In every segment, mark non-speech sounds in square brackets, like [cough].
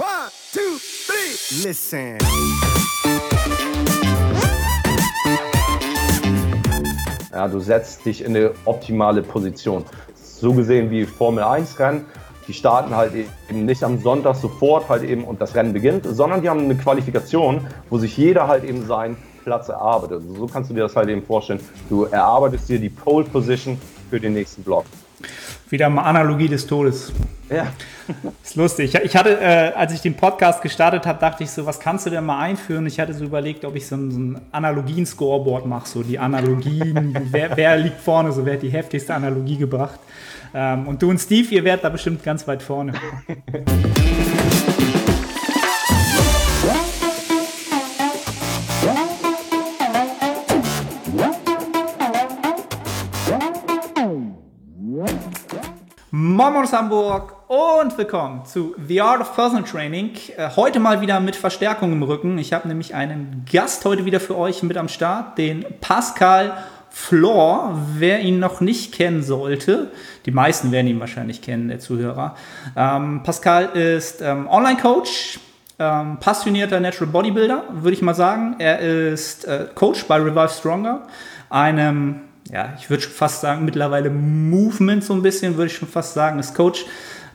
One, two, three. Listen. Ja, du setzt dich in eine optimale Position. So gesehen wie Formel 1 Rennen. Die starten halt eben nicht am Sonntag sofort halt eben und das Rennen beginnt, sondern die haben eine Qualifikation, wo sich jeder halt eben seinen Platz erarbeitet. So kannst du dir das halt eben vorstellen. Du erarbeitest dir die Pole Position für den nächsten Block. Wieder mal Analogie des Todes. Ja. Ist lustig. Ich hatte, äh, als ich den Podcast gestartet habe, dachte ich so, was kannst du denn mal einführen? Ich hatte so überlegt, ob ich so ein, so ein Analogien-Scoreboard mache, so die Analogien, [laughs] wer, wer, liegt vorne, so wer hat die heftigste Analogie gebracht. Ähm, und du und Steve, ihr werdet da bestimmt ganz weit vorne. [laughs] Moin aus Hamburg und willkommen zu The Art of Personal Training. Äh, heute mal wieder mit Verstärkung im Rücken. Ich habe nämlich einen Gast heute wieder für euch mit am Start, den Pascal Flor. Wer ihn noch nicht kennen sollte, die meisten werden ihn wahrscheinlich kennen, der Zuhörer. Ähm, Pascal ist ähm, Online-Coach, ähm, passionierter Natural Bodybuilder, würde ich mal sagen. Er ist äh, Coach bei Revive Stronger, einem ja, ich würde schon fast sagen, mittlerweile Movement so ein bisschen, würde ich schon fast sagen, ist Coach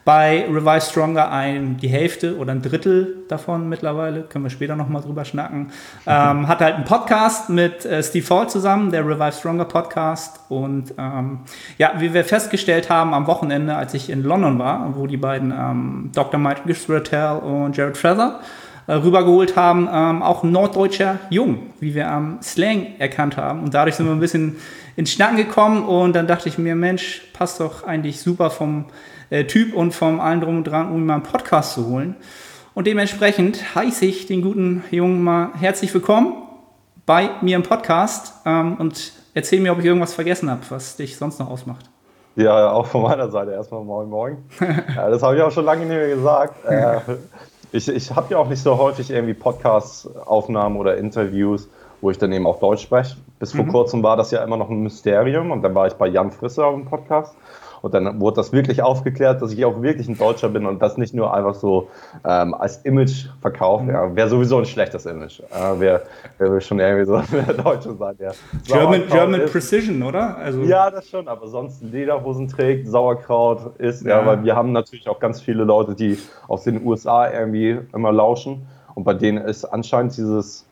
bei Revive Stronger ein, die Hälfte oder ein Drittel davon mittlerweile, können wir später nochmal drüber schnacken. [laughs] Ähm, hat halt einen Podcast mit äh, Steve Hall zusammen, der Revive Stronger Podcast. Und ähm, ja, wie wir festgestellt haben am Wochenende, als ich in London war, wo die beiden ähm, Dr. Mike Gisratel und Jared Feather äh, rübergeholt haben, ähm, auch ein norddeutscher Jung, wie wir am Slang erkannt haben. Und dadurch sind wir ein bisschen ins Schnacken gekommen und dann dachte ich mir, Mensch, passt doch eigentlich super vom äh, Typ und vom allen drum und dran, um ihn mal einen Podcast zu holen. Und dementsprechend heiße ich den guten Jungen mal herzlich willkommen bei mir im Podcast ähm, und erzähl mir, ob ich irgendwas vergessen habe, was dich sonst noch ausmacht. Ja, auch von meiner Seite erstmal Moin Moin. [laughs] ja, das habe ich auch schon lange nicht mehr gesagt. Äh, ich ich habe ja auch nicht so häufig irgendwie Podcast-Aufnahmen oder Interviews, wo ich dann eben auch Deutsch spreche. Bis vor mhm. kurzem war das ja immer noch ein Mysterium und dann war ich bei Jan Frisser auf dem Podcast und dann wurde das wirklich aufgeklärt, dass ich auch wirklich ein Deutscher bin und das nicht nur einfach so ähm, als Image verkauft. Mhm. Ja, wäre sowieso ein schlechtes Image. Äh, Wäre wär schon irgendwie so ein [laughs] Deutscher sein, der German, German Precision, oder? Also ja, das schon, aber sonst Lederhosen trägt, Sauerkraut isst. Ja. ja, weil wir haben natürlich auch ganz viele Leute, die aus den USA irgendwie immer lauschen und bei denen ist anscheinend dieses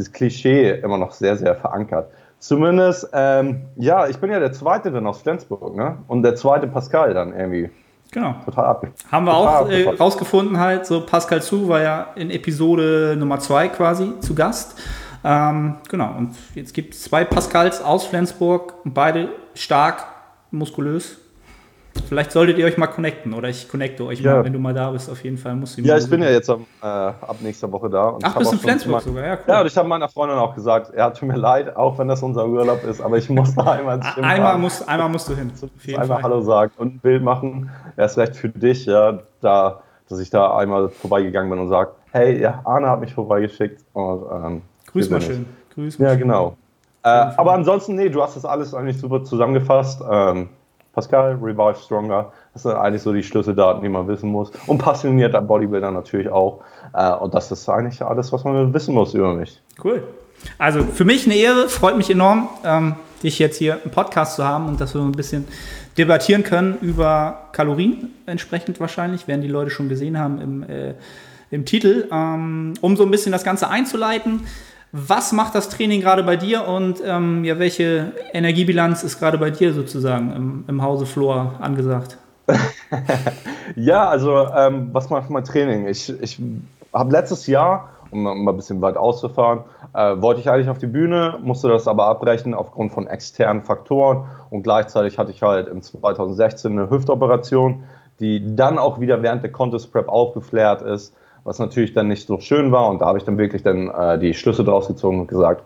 dieses Klischee immer noch sehr, sehr verankert. Zumindest, ähm, ja, ich bin ja der Zweite dann aus Flensburg, ne? Und der zweite Pascal dann irgendwie. Genau. Total ab. Haben wir auch äh, rausgefunden halt, so Pascal Zu war ja in Episode Nummer 2 quasi zu Gast. Ähm, genau, und jetzt gibt es zwei Pascals aus Flensburg, beide stark, muskulös. Vielleicht solltet ihr euch mal connecten oder ich connecte euch ja. mal, wenn du mal da bist. Auf jeden Fall musst du Ja, ich bin ja jetzt am, äh, ab nächster Woche da. Ach, bist in Flensburg sogar, ja, cool. Ja, und ich habe meiner Freundin auch gesagt, ja, tut mir leid, auch wenn das unser Urlaub ist, aber ich muss da einmal ins einmal, musst, einmal musst du hin. einmal. Hallo sagen und ein Bild machen. Erst recht für dich, ja, da, dass ich da einmal vorbeigegangen bin und sage, hey, ja, Arne hat mich vorbeigeschickt. Und, ähm, Grüß mal schön. Grüß mal ja, genau. Äh, aber ansonsten, nee, du hast das alles eigentlich super zusammengefasst. Ähm, Pascal, Revive Stronger, das sind eigentlich so die Schlüsseldaten, die man wissen muss. Und passionierter Bodybuilder natürlich auch. Äh, und das ist eigentlich alles, was man wissen muss über mich. Cool. Also für mich eine Ehre, freut mich enorm, ähm, dich jetzt hier im Podcast zu haben und dass wir ein bisschen debattieren können über Kalorien entsprechend wahrscheinlich, werden die Leute schon gesehen haben im, äh, im Titel. Ähm, um so ein bisschen das Ganze einzuleiten, was macht das Training gerade bei dir und ähm, ja, welche Energiebilanz ist gerade bei dir sozusagen im, im Hause Flor angesagt? [laughs] ja, also ähm, was macht mein Training? Ich, ich habe letztes Jahr, um mal ein bisschen weit auszufahren, äh, wollte ich eigentlich auf die Bühne, musste das aber abbrechen aufgrund von externen Faktoren und gleichzeitig hatte ich halt im 2016 eine Hüftoperation, die dann auch wieder während der Contest Prep aufgeflärt ist was natürlich dann nicht so schön war. Und da habe ich dann wirklich dann äh, die Schlüsse draus gezogen und gesagt,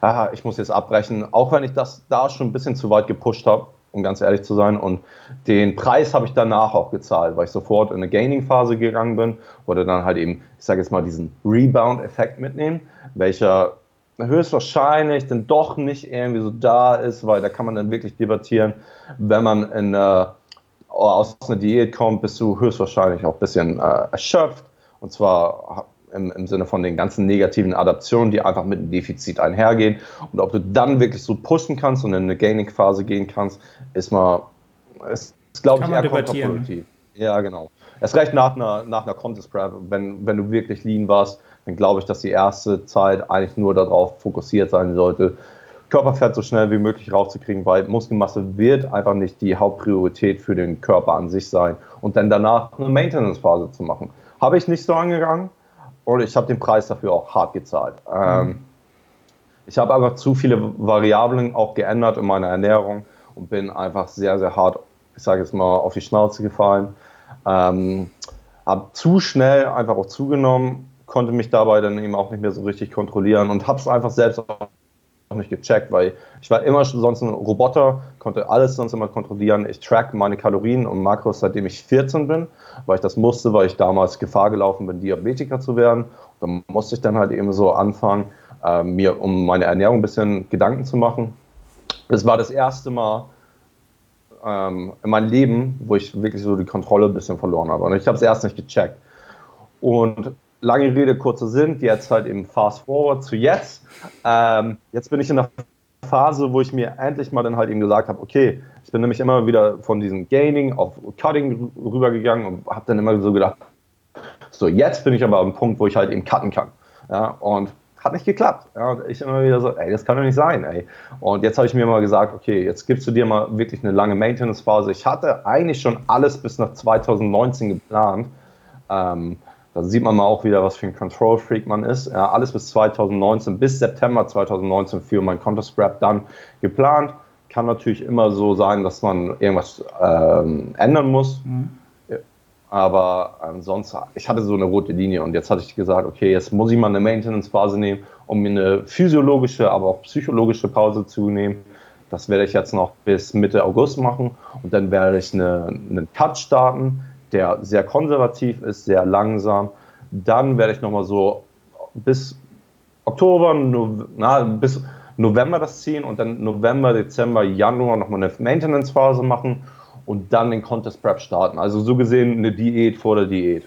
aha, ich muss jetzt abbrechen, auch wenn ich das da schon ein bisschen zu weit gepusht habe, um ganz ehrlich zu sein. Und den Preis habe ich danach auch gezahlt, weil ich sofort in eine Gaining-Phase gegangen bin, wollte dann halt eben, ich sage jetzt mal, diesen Rebound-Effekt mitnehmen, welcher höchstwahrscheinlich dann doch nicht irgendwie so da ist, weil da kann man dann wirklich debattieren, wenn man in, äh, aus einer Diät kommt, bist du höchstwahrscheinlich auch ein bisschen äh, erschöpft Und zwar im, im, Sinne von den ganzen negativen Adaptionen, die einfach mit einem Defizit einhergehen. Und ob du dann wirklich so pushen kannst und in eine Gaining-Phase gehen kannst, ist mal, ist, ist glaube ich, eher kontraproduktiv. Ja, genau. Erst recht nach einer, nach einer Contest Prep, wenn, wenn du wirklich lean warst, dann glaube ich, dass die erste Zeit eigentlich nur darauf fokussiert sein sollte, Körperfett so schnell wie möglich raufzukriegen, weil Muskelmasse wird einfach nicht die Hauptpriorität für den Körper an sich sein und dann danach eine Maintenance-Phase zu machen. Habe ich nicht so angegangen und ich habe den Preis dafür auch hart gezahlt. Ähm, mhm. ich habe einfach zu viele Variablen auch geändert in meiner Ernährung und bin einfach sehr, sehr hart, ich sage jetzt mal, auf die Schnauze gefallen. Ähm, habe zu schnell einfach auch zugenommen, konnte mich dabei dann eben auch nicht mehr so richtig kontrollieren und habe es einfach selbst auch nicht gecheckt, weil ich war immer sonst ein Roboter, konnte alles sonst immer kontrollieren. Ich track meine Kalorien und Makros, seitdem ich 14 bin, weil ich das musste, weil ich damals Gefahr gelaufen bin, Diabetiker zu werden. Und da musste ich dann halt eben so anfangen, äh, mir um meine Ernährung ein bisschen Gedanken zu machen. Das war das erste Mal ähm, in meinem Leben, wo ich wirklich so die Kontrolle ein bisschen verloren habe. Und ich habe es erst nicht gecheckt. Und lange Rede, kurzer Sinn, jetzt halt eben fast forward zu jetzt. Ähm, jetzt bin ich in der Phase, wo ich mir endlich mal dann halt eben gesagt habe, okay, ich bin nämlich immer wieder von diesem Gaining auf Cutting rübergegangen und habe dann immer so gedacht, so jetzt bin ich aber am Punkt, wo ich halt eben cutten kann. Ja, und hat nicht geklappt. Ja, und ich immer wieder so, ey, das kann doch nicht sein, ey. Und jetzt habe ich mir mal gesagt, okay, jetzt gibst du dir mal wirklich eine lange Maintenance-Phase. Ich hatte eigentlich schon alles bis nach 2019 geplant. Ähm, da sieht man mal auch wieder, was für ein Control-Freak man ist. Ja, alles bis 2019, bis September 2019 für mein Counter-Scrap dann geplant. Kann natürlich immer so sein, dass man irgendwas ähm, ändern muss. Mhm. Aber ansonsten, ich hatte so eine rote Linie und jetzt hatte ich gesagt, okay, jetzt muss ich mal eine Maintenance-Phase nehmen, um mir eine physiologische, aber auch psychologische Pause zu nehmen. Das werde ich jetzt noch bis Mitte August machen und dann werde ich eine, einen Cut starten der sehr konservativ ist, sehr langsam. Dann werde ich nochmal so bis Oktober, no, na, bis November das ziehen und dann November, Dezember, Januar nochmal eine Maintenance-Phase machen und dann den Contest Prep starten. Also so gesehen eine Diät vor der Diät.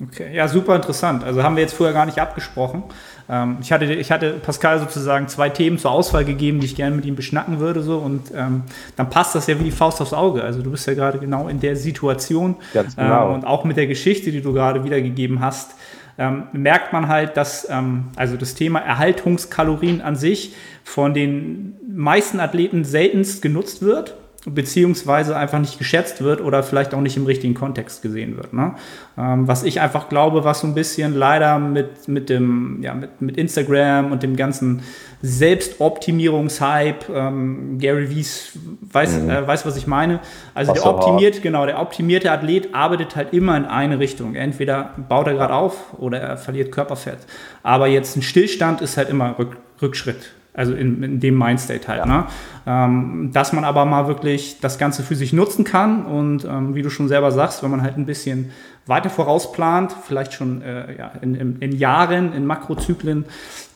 Okay, ja, super interessant. Also haben wir jetzt vorher gar nicht abgesprochen. Ähm, ich, hatte, ich hatte Pascal sozusagen zwei Themen zur Auswahl gegeben, die ich gerne mit ihm beschnacken würde. So, und ähm, dann passt das ja wie die Faust aufs Auge. Also du bist ja gerade genau in der Situation. Ganz genau. Ähm, und auch mit der Geschichte, die du gerade wiedergegeben hast, ähm, merkt man halt, dass ähm, also das Thema Erhaltungskalorien an sich von den meisten Athleten seltenst genutzt wird beziehungsweise einfach nicht geschätzt wird oder vielleicht auch nicht im richtigen Kontext gesehen wird. Ne? Ähm, was ich einfach glaube, was so ein bisschen leider mit, mit, dem, ja, mit, mit Instagram und dem ganzen Selbstoptimierungshype, ähm, Gary Wies weiß, mhm. äh, weiß, was ich meine. Also was der optimiert, genau, der optimierte Athlet arbeitet halt immer in eine Richtung. Entweder baut er gerade auf oder er verliert Körperfett. Aber jetzt ein Stillstand ist halt immer Rück, Rückschritt. Also in, in dem Mindstate halt. Ja. Ne? Ähm, dass man aber mal wirklich das Ganze für sich nutzen kann und ähm, wie du schon selber sagst, wenn man halt ein bisschen weiter vorausplant, vielleicht schon äh, ja, in, in, in, Jahren, in Makrozyklen,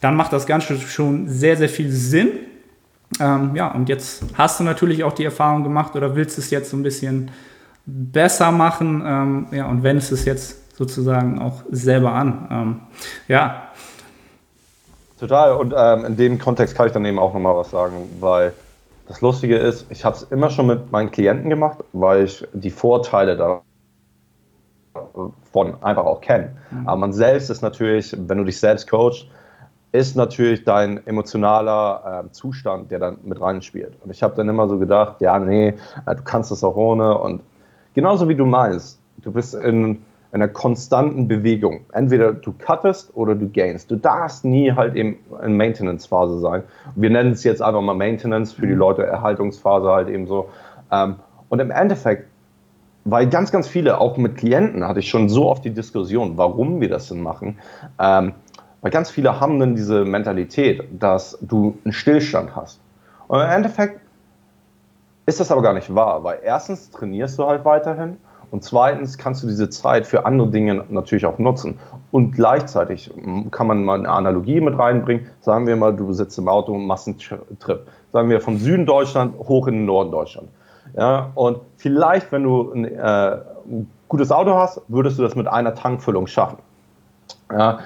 dann macht das Ganze schon sehr, sehr viel Sinn. Ähm, ja, und jetzt hast du natürlich auch die Erfahrung gemacht oder willst es jetzt so ein bisschen besser machen. Ähm, ja, und wendest es jetzt sozusagen auch selber an. Ähm, ja, Total. Und ähm, in dem Kontext kann ich dann eben auch nochmal was sagen, weil das Lustige ist, ich habe es immer schon mit meinen Klienten gemacht, weil ich die Vorteile davon einfach auch kenne. Mhm. Aber man selbst ist natürlich, wenn du dich selbst coachst, ist natürlich dein emotionaler äh, Zustand, der dann mit reinspielt. Und ich habe dann immer so gedacht, ja, nee, äh, du kannst das auch ohne. Und genauso wie du meinst, du bist in einer konstanten Bewegung. Entweder du cuttest oder du gainst. Du darfst nie halt eben in Maintenance-Phase sein. Wir nennen es jetzt einfach mal Maintenance für die mhm. Leute, Erhaltungsphase halt eben so. Ähm, und im Endeffekt, weil ganz, ganz viele, auch mit Klienten, hatte ich schon so oft die Diskussion, warum wir das denn machen. Ähm, weil ganz viele haben dann diese Mentalität, dass du einen Stillstand hast. Und im Endeffekt ist das aber gar nicht wahr, weil erstens trainierst du halt weiterhin und zweitens kannst du diese Zeit für andere Dinge natürlich auch nutzen. Und gleichzeitig kann man mal eine Analogie mit reinbringen. Sagen wir mal, du sitzt im Auto und machst einen Trip. Sagen wir von Süden Deutschland hoch in den Norden Deutschland. Ja, und vielleicht, wenn du ein, äh, gutes Auto hast, würdest du das mit einer Tankfüllung schaffen. Ja.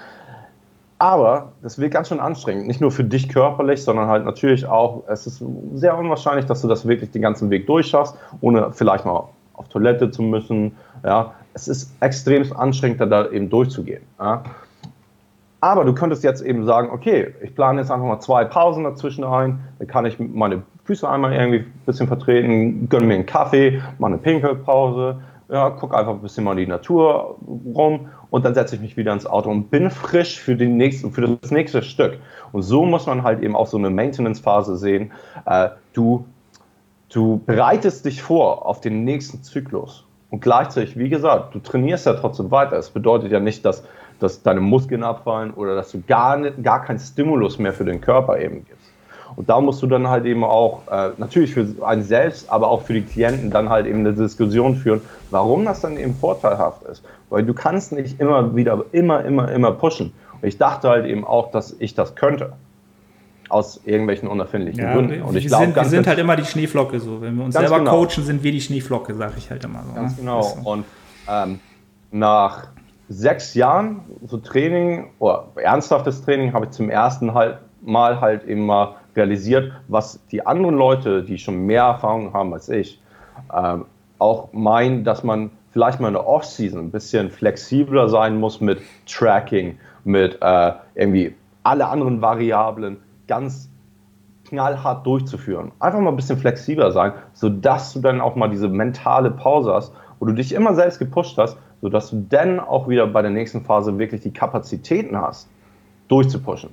Aber das wird ganz schön anstrengend, nicht nur für dich körperlich, sondern halt natürlich auch, es ist sehr unwahrscheinlich, dass du das wirklich den ganzen Weg durchschaffst, ohne vielleicht mal auf Toilette zu müssen. Ja. Es ist extrem anstrengend, da eben durchzugehen. Ja. Aber du könntest jetzt eben sagen, okay, ich plane jetzt einfach mal zwei Pausen dazwischen ein, dann kann ich meine Füße einmal irgendwie ein bisschen vertreten, gönne mir einen Kaffee, mal eine Pinkelpause, ja, guck einfach ein bisschen mal in die Natur rum und dann setze ich mich wieder ins Auto und bin frisch für, den nächsten, für das nächste Stück. Und so muss man halt eben auch so eine Maintenance-Phase sehen. Äh, du, du bereitest dich vor auf den nächsten Zyklus. Und gleichzeitig, wie gesagt, du trainierst ja trotzdem weiter. Es bedeutet ja nicht, dass, dass deine Muskeln abfallen oder dass du gar, gar keinen Stimulus mehr für den Körper eben gibst. Und da musst du dann halt eben auch, äh, natürlich für einen selbst, aber auch für die Klienten dann halt eben eine Diskussion führen, warum das dann eben vorteilhaft ist. Weil du kannst nicht immer wieder, immer, immer, immer pushen. Und ich dachte halt eben auch, dass ich das könnte. Aus irgendwelchen unerfindlichen ja, Gründen. Und ich wir, glaub, sind, wir sind halt immer die Schneeflocke so. Wenn wir uns selber genau. coachen, sind wir die Schneeflocke, sage ich halt immer so. Ganz ne? genau. So. Und ähm, nach sechs Jahren so Training oder ernsthaftes Training habe ich zum ersten halt Mal halt eben mal realisiert, was die anderen Leute, die schon mehr Erfahrung haben als ich, äh, auch meinen, dass man vielleicht mal in der Off-Season ein bisschen flexibler sein muss mit Tracking, mit äh, irgendwie alle anderen Variablen ganz knallhart durchzuführen. Einfach mal ein bisschen flexibler sein, sodass du dann auch mal diese mentale Pause hast, wo du dich immer selbst gepusht hast, sodass du dann auch wieder bei der nächsten Phase wirklich die Kapazitäten hast, durchzupushen.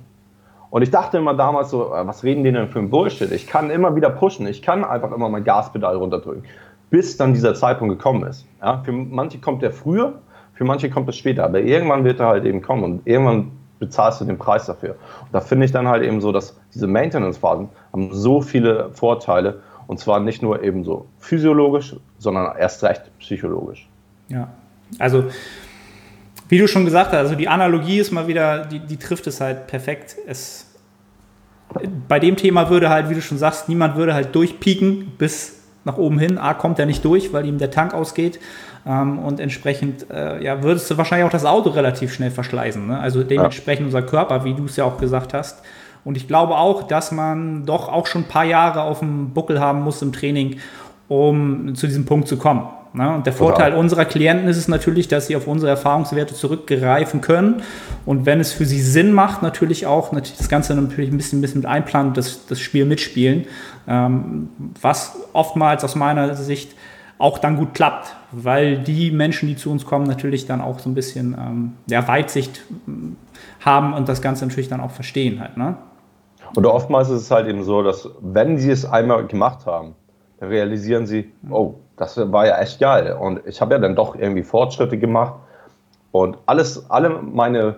Und ich dachte immer damals so, äh, was reden die denn für ein Bullshit? Ich kann immer wieder pushen, ich kann einfach immer mein Gaspedal runterdrücken, bis dann dieser Zeitpunkt gekommen ist. Ja, für manche kommt der früher, für manche kommt es später, aber irgendwann wird er halt eben kommen und irgendwann bezahlst du den Preis dafür. Und da finde ich dann halt eben so, dass diese Maintenance-Phasen haben so viele Vorteile und zwar nicht nur eben so physiologisch, sondern erst recht psychologisch. Ja, also wie du schon gesagt hast, also die Analogie ist mal wieder, die, die trifft es halt perfekt. Es, bei dem Thema würde halt, wie du schon sagst, niemand würde halt durchpieken bis nach oben hin. A kommt er nicht durch, weil ihm der Tank ausgeht. Ähm, und entsprechend äh, ja, würdest du wahrscheinlich auch das Auto relativ schnell verschleißen. Ne? Also dementsprechend ja. unser Körper, wie du es ja auch gesagt hast. Und ich glaube auch, dass man doch auch schon ein paar Jahre auf dem Buckel haben muss im Training, um zu diesem Punkt zu kommen. Ne? Und der Vorteil Total. unserer Klienten ist es natürlich, dass sie auf unsere Erfahrungswerte zurückgreifen können. Und wenn es für sie Sinn macht, natürlich auch natürlich das Ganze natürlich ein bisschen, ein bisschen mit einplanen das, das Spiel mitspielen. Ähm, was oftmals aus meiner Sicht auch dann gut klappt, weil die Menschen, die zu uns kommen, natürlich dann auch so ein bisschen ähm, ja, Weitsicht hm, haben und das Ganze natürlich dann auch verstehen halt. Ne? Und oftmals ist es halt eben so, dass wenn sie es einmal gemacht haben, dann realisieren sie, oh, das war ja echt geil. Und ich habe ja dann doch irgendwie Fortschritte gemacht. Und alles, alle meine,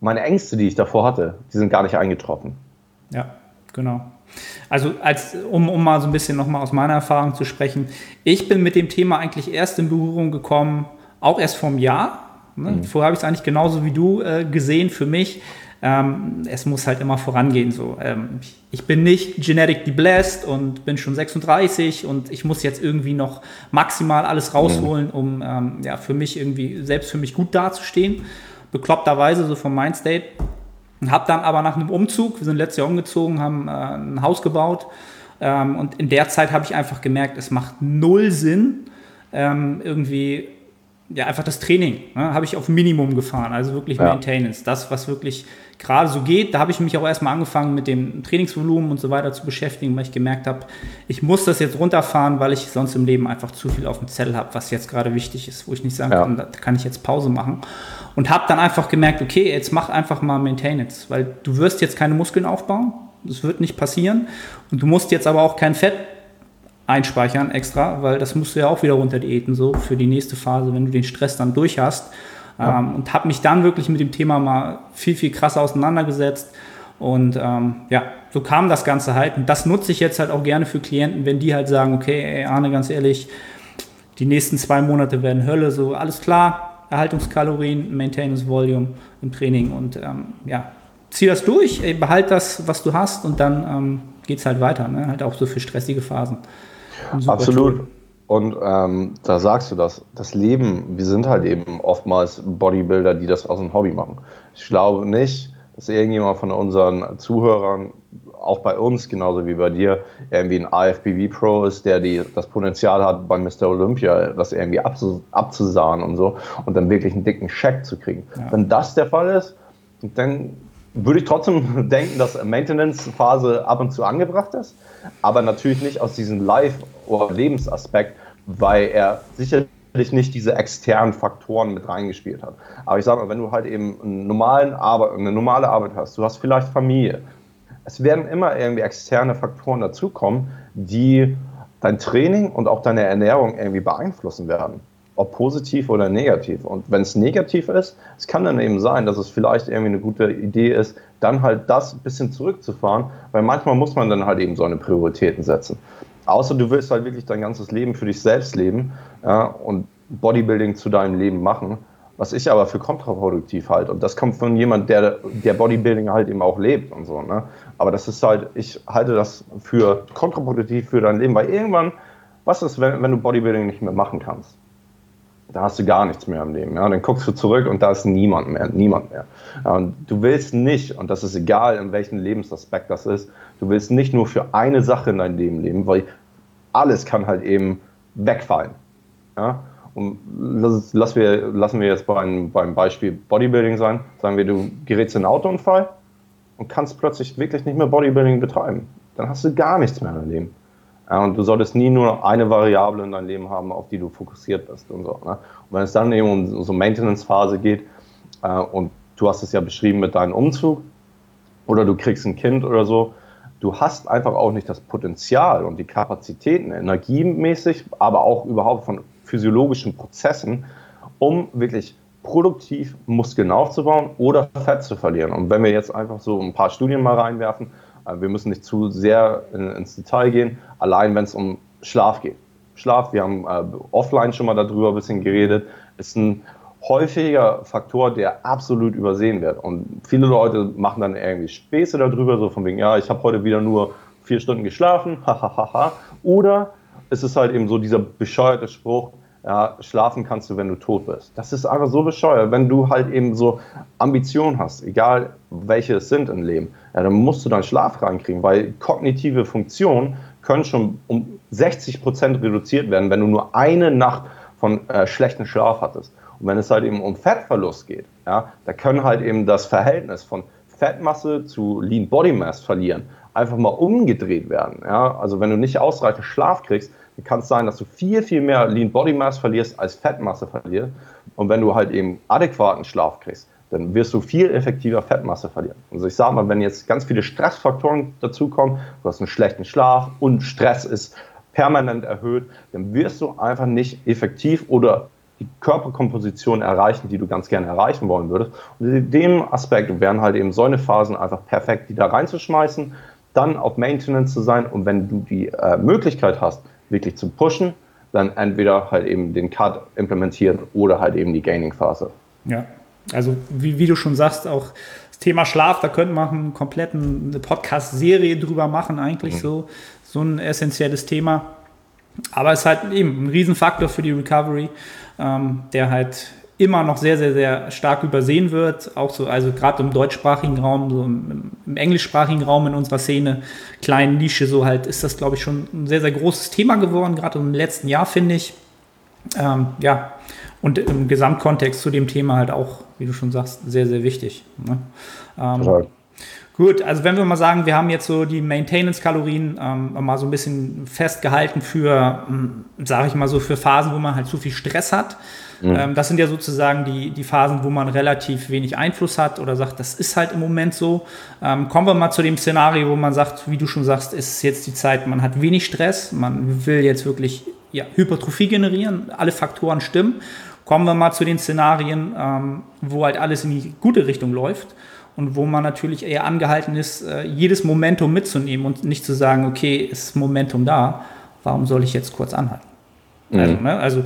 meine Ängste, die ich davor hatte, die sind gar nicht eingetroffen. Ja, genau. Also als, um, um mal so ein bisschen nochmal aus meiner Erfahrung zu sprechen, ich bin mit dem Thema eigentlich erst in Berührung gekommen, auch erst vor einem Jahr. Ne? Mhm. Vorher habe ich es eigentlich genauso wie du äh, gesehen für mich. Ähm, es muss halt immer vorangehen. So. Ähm, ich bin nicht genetically blessed und bin schon 36 und ich muss jetzt irgendwie noch maximal alles rausholen, um ähm, ja, für mich irgendwie, selbst für mich gut dazustehen. Bekloppterweise, so vom Mindstate. Hab dann aber nach einem Umzug, wir sind letztes Jahr umgezogen, haben äh, ein Haus gebaut ähm, und in der Zeit habe ich einfach gemerkt, es macht null Sinn, ähm, irgendwie ja, einfach das Training ne, habe ich auf Minimum gefahren, also wirklich ja. Maintenance. Das, was wirklich gerade so geht, da habe ich mich auch erstmal angefangen mit dem Trainingsvolumen und so weiter zu beschäftigen, weil ich gemerkt habe, ich muss das jetzt runterfahren, weil ich sonst im Leben einfach zu viel auf dem Zettel habe, was jetzt gerade wichtig ist, wo ich nicht sagen ja. kann, da kann ich jetzt Pause machen. Und habe dann einfach gemerkt, okay, jetzt mach einfach mal Maintenance, weil du wirst jetzt keine Muskeln aufbauen, das wird nicht passieren und du musst jetzt aber auch kein Fett einspeichern extra, weil das musst du ja auch wieder runter diäten, so für die nächste Phase, wenn du den Stress dann durch hast. Ja. Ähm, und habe mich dann wirklich mit dem Thema mal viel, viel krasser auseinandergesetzt. Und ähm, ja, so kam das Ganze halt. Und das nutze ich jetzt halt auch gerne für Klienten, wenn die halt sagen, okay, ey Arne, ganz ehrlich, die nächsten zwei Monate werden Hölle, so alles klar, Erhaltungskalorien, Maintenance Volume im Training und ähm, ja, zieh das durch, ey, behalt das, was du hast und dann ähm, geht es halt weiter, ne? halt auch so für stressige Phasen. Absolut. Tool. Und ähm, da sagst du das, das Leben, wir sind halt eben oftmals Bodybuilder, die das aus einem Hobby machen. Ich glaube nicht, dass irgendjemand von unseren Zuhörern, auch bei uns, genauso wie bei dir, irgendwie ein IFBB Pro ist, der die, das Potenzial hat, bei Mr. Olympia das irgendwie abzus abzusahen und so und dann wirklich einen dicken Scheck zu kriegen. Ja. Wenn das der Fall ist, dann würde ich trotzdem [laughs] denken, dass Maintenance-Phase ab und zu angebracht ist, aber natürlich nicht aus diesem Live- oder Lebensaspekt, weil er sicherlich nicht diese externen Faktoren mit reingespielt hat. Aber ich sage mal, wenn du halt eben einen normalen Arbeit, eine normale Arbeit hast, du hast vielleicht Familie, es werden immer irgendwie externe Faktoren dazukommen, die dein Training und auch deine Ernährung irgendwie beeinflussen werden ob positiv oder negativ. Und wenn es negativ ist, es kann dann eben sein, dass es vielleicht irgendwie eine gute Idee ist, dann halt das ein bisschen zurückzufahren, weil manchmal muss man dann halt eben so eine Prioritäten setzen. Außer du willst halt wirklich dein ganzes Leben für dich selbst leben ja, und Bodybuilding zu deinem Leben machen, was ich aber für kontraproduktiv halte. Und das kommt von jemand, der, der Bodybuilding halt eben auch lebt und so. Ne? Aber das ist halt, ich halte das für kontraproduktiv für dein Leben, weil irgendwann, was ist, wenn, wenn du Bodybuilding nicht mehr machen kannst? Da hast du gar nichts mehr im Leben. Ja? Dann guckst du zurück und da ist niemand mehr, niemand mehr. Und du willst nicht, und das ist egal, in welchem Lebensaspekt das ist, du willst nicht nur für eine Sache in deinem Leben leben, weil alles kann halt eben wegfallen. Ja? Und lass, lass wir, lassen wir jetzt beim, beim Beispiel Bodybuilding sein. Sagen wir, du gerätst in einen Autounfall und kannst plötzlich wirklich nicht mehr Bodybuilding betreiben. Dann hast du gar nichts mehr in deinem Leben. Und du solltest nie nur eine Variable in deinem Leben haben, auf die du fokussiert bist und so. Ne? Und wenn es dann eben um so Maintenance-Phase geht, äh, und du hast es ja beschrieben mit deinem Umzug, oder du kriegst ein Kind oder so, du hast einfach auch nicht das Potenzial und die Kapazitäten, energiemäßig, aber auch überhaupt von physiologischen Prozessen, um wirklich produktiv Muskeln aufzubauen oder Fett zu verlieren. Und wenn wir jetzt einfach so ein paar Studien mal reinwerfen, wir müssen nicht zu sehr ins Detail gehen, allein wenn es um Schlaf geht. Schlaf, wir haben äh, offline schon mal darüber ein bisschen geredet, ist ein häufiger Faktor, der absolut übersehen wird. Und viele Leute machen dann irgendwie Späße darüber, so von wegen, ja, ich habe heute wieder nur vier Stunden geschlafen, [laughs] hahaha. Oder es ist halt eben so dieser bescheuerte Spruch, ja, schlafen kannst du, wenn du tot bist. Das ist einfach so bescheuert. Wenn du halt eben so Ambitionen hast, egal welche es sind im Leben, ja, dann musst du deinen Schlaf reinkriegen, weil kognitive Funktionen können schon um 60 Prozent reduziert werden, wenn du nur eine Nacht von äh, schlechten Schlaf hattest. Und wenn es halt eben um Fettverlust geht, ja, da können halt eben das Verhältnis von Fettmasse zu Lean Body Mass verlieren einfach mal umgedreht werden. Ja? Also wenn du nicht ausreichend Schlaf kriegst, kann es sein, dass du viel, viel mehr Lean Body Mass verlierst, als Fettmasse verlierst. Und wenn du halt eben adäquaten Schlaf kriegst, dann wirst du viel effektiver Fettmasse verlieren. Also ich sage mal, wenn jetzt ganz viele Stressfaktoren dazukommen, du hast einen schlechten Schlaf und Stress ist permanent erhöht, dann wirst du einfach nicht effektiv oder die Körperkomposition erreichen, die du ganz gerne erreichen wollen würdest. Und in dem Aspekt wären halt eben so eine Phasen einfach perfekt, die da reinzuschmeißen, dann auf Maintenance zu sein und wenn du die äh, Möglichkeit hast, wirklich zu pushen, dann entweder halt eben den Cut implementieren oder halt eben die Gaining-Phase. Ja, also wie, wie, du schon sagst, auch das Thema Schlaf, da könnte man einen kompletten Podcast-Serie drüber machen, eigentlich mhm. so, so ein essentielles Thema. Aber es ist halt eben ein Riesenfaktor für die Recovery, ähm, der halt immer noch sehr, sehr, sehr stark übersehen wird. Auch so, also gerade im deutschsprachigen Raum, so im, im, englischsprachigen Raum in unserer Szene, kleinen Nische, so halt ist das, glaube ich, schon ein sehr, sehr großes Thema geworden, gerade im letzten Jahr, finde ich. Ähm, ja, und im Gesamtkontext zu dem Thema halt auch, wie du schon sagst, sehr, sehr wichtig. Ne? Ähm, Gut, also wenn wir mal sagen, wir haben jetzt so die Maintenance-Kalorien ähm, mal so ein bisschen festgehalten für, hm, sage ich mal so, für Phasen, wo man halt zu viel Stress hat. Mhm. Ähm, das sind ja sozusagen die, die Phasen, wo man relativ wenig Einfluss hat oder sagt, das ist halt im Moment so. Ähm, kommen wir mal zu dem Szenario, wo man sagt, wie du schon sagst, ist jetzt die Zeit, man hat wenig Stress, man will jetzt wirklich ja, Hypertrophie generieren, alle Faktoren stimmen. Kommen wir mal zu den Szenarien, ähm, wo halt alles in die gute Richtung läuft und wo man natürlich eher angehalten ist, äh, jedes Momentum mitzunehmen und nicht zu sagen, okay, ist Momentum da, warum soll ich jetzt kurz anhalten? Mhm. Also, ne, also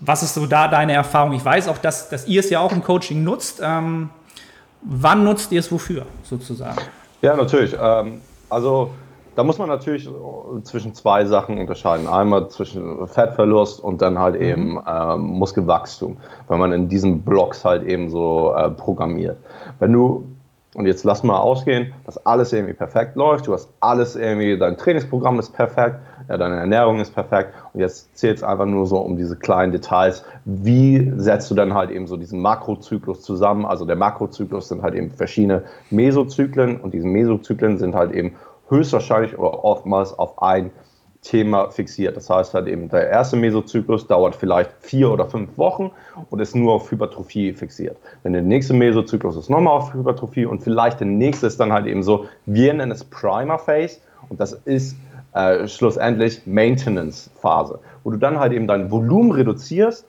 was ist so da deine Erfahrung? Ich weiß auch, dass, dass ihr es ja auch im Coaching nutzt. Ähm, wann nutzt ihr es wofür, sozusagen? Ja, natürlich. Ähm, also da muss man natürlich zwischen zwei Sachen unterscheiden. Einmal zwischen Fettverlust und dann halt mhm. eben äh, Muskelwachstum, weil man in diesen Blocks halt eben so äh, programmiert. Wenn du und jetzt lass mal ausgehen, dass alles irgendwie perfekt läuft. Du hast alles irgendwie, dein Trainingsprogramm ist perfekt, ja, deine Ernährung ist perfekt. Und jetzt zählt es einfach nur so um diese kleinen Details. Wie setzt du dann halt eben so diesen Makrozyklus zusammen? Also der Makrozyklus sind halt eben verschiedene Mesozyklen und diese Mesozyklen sind halt eben höchstwahrscheinlich oder oftmals auf ein Thema fixiert. Das heißt halt eben, der erste Mesozyklus dauert vielleicht vier oder fünf Wochen und ist nur auf Hypertrophie fixiert. Wenn der nächste Mesozyklus ist nochmal auf Hypertrophie und vielleicht der nächste ist dann halt eben so, wir nennen es Primer Phase und das ist äh, schlussendlich Maintenance Phase, wo du dann halt eben dein Volumen reduzierst,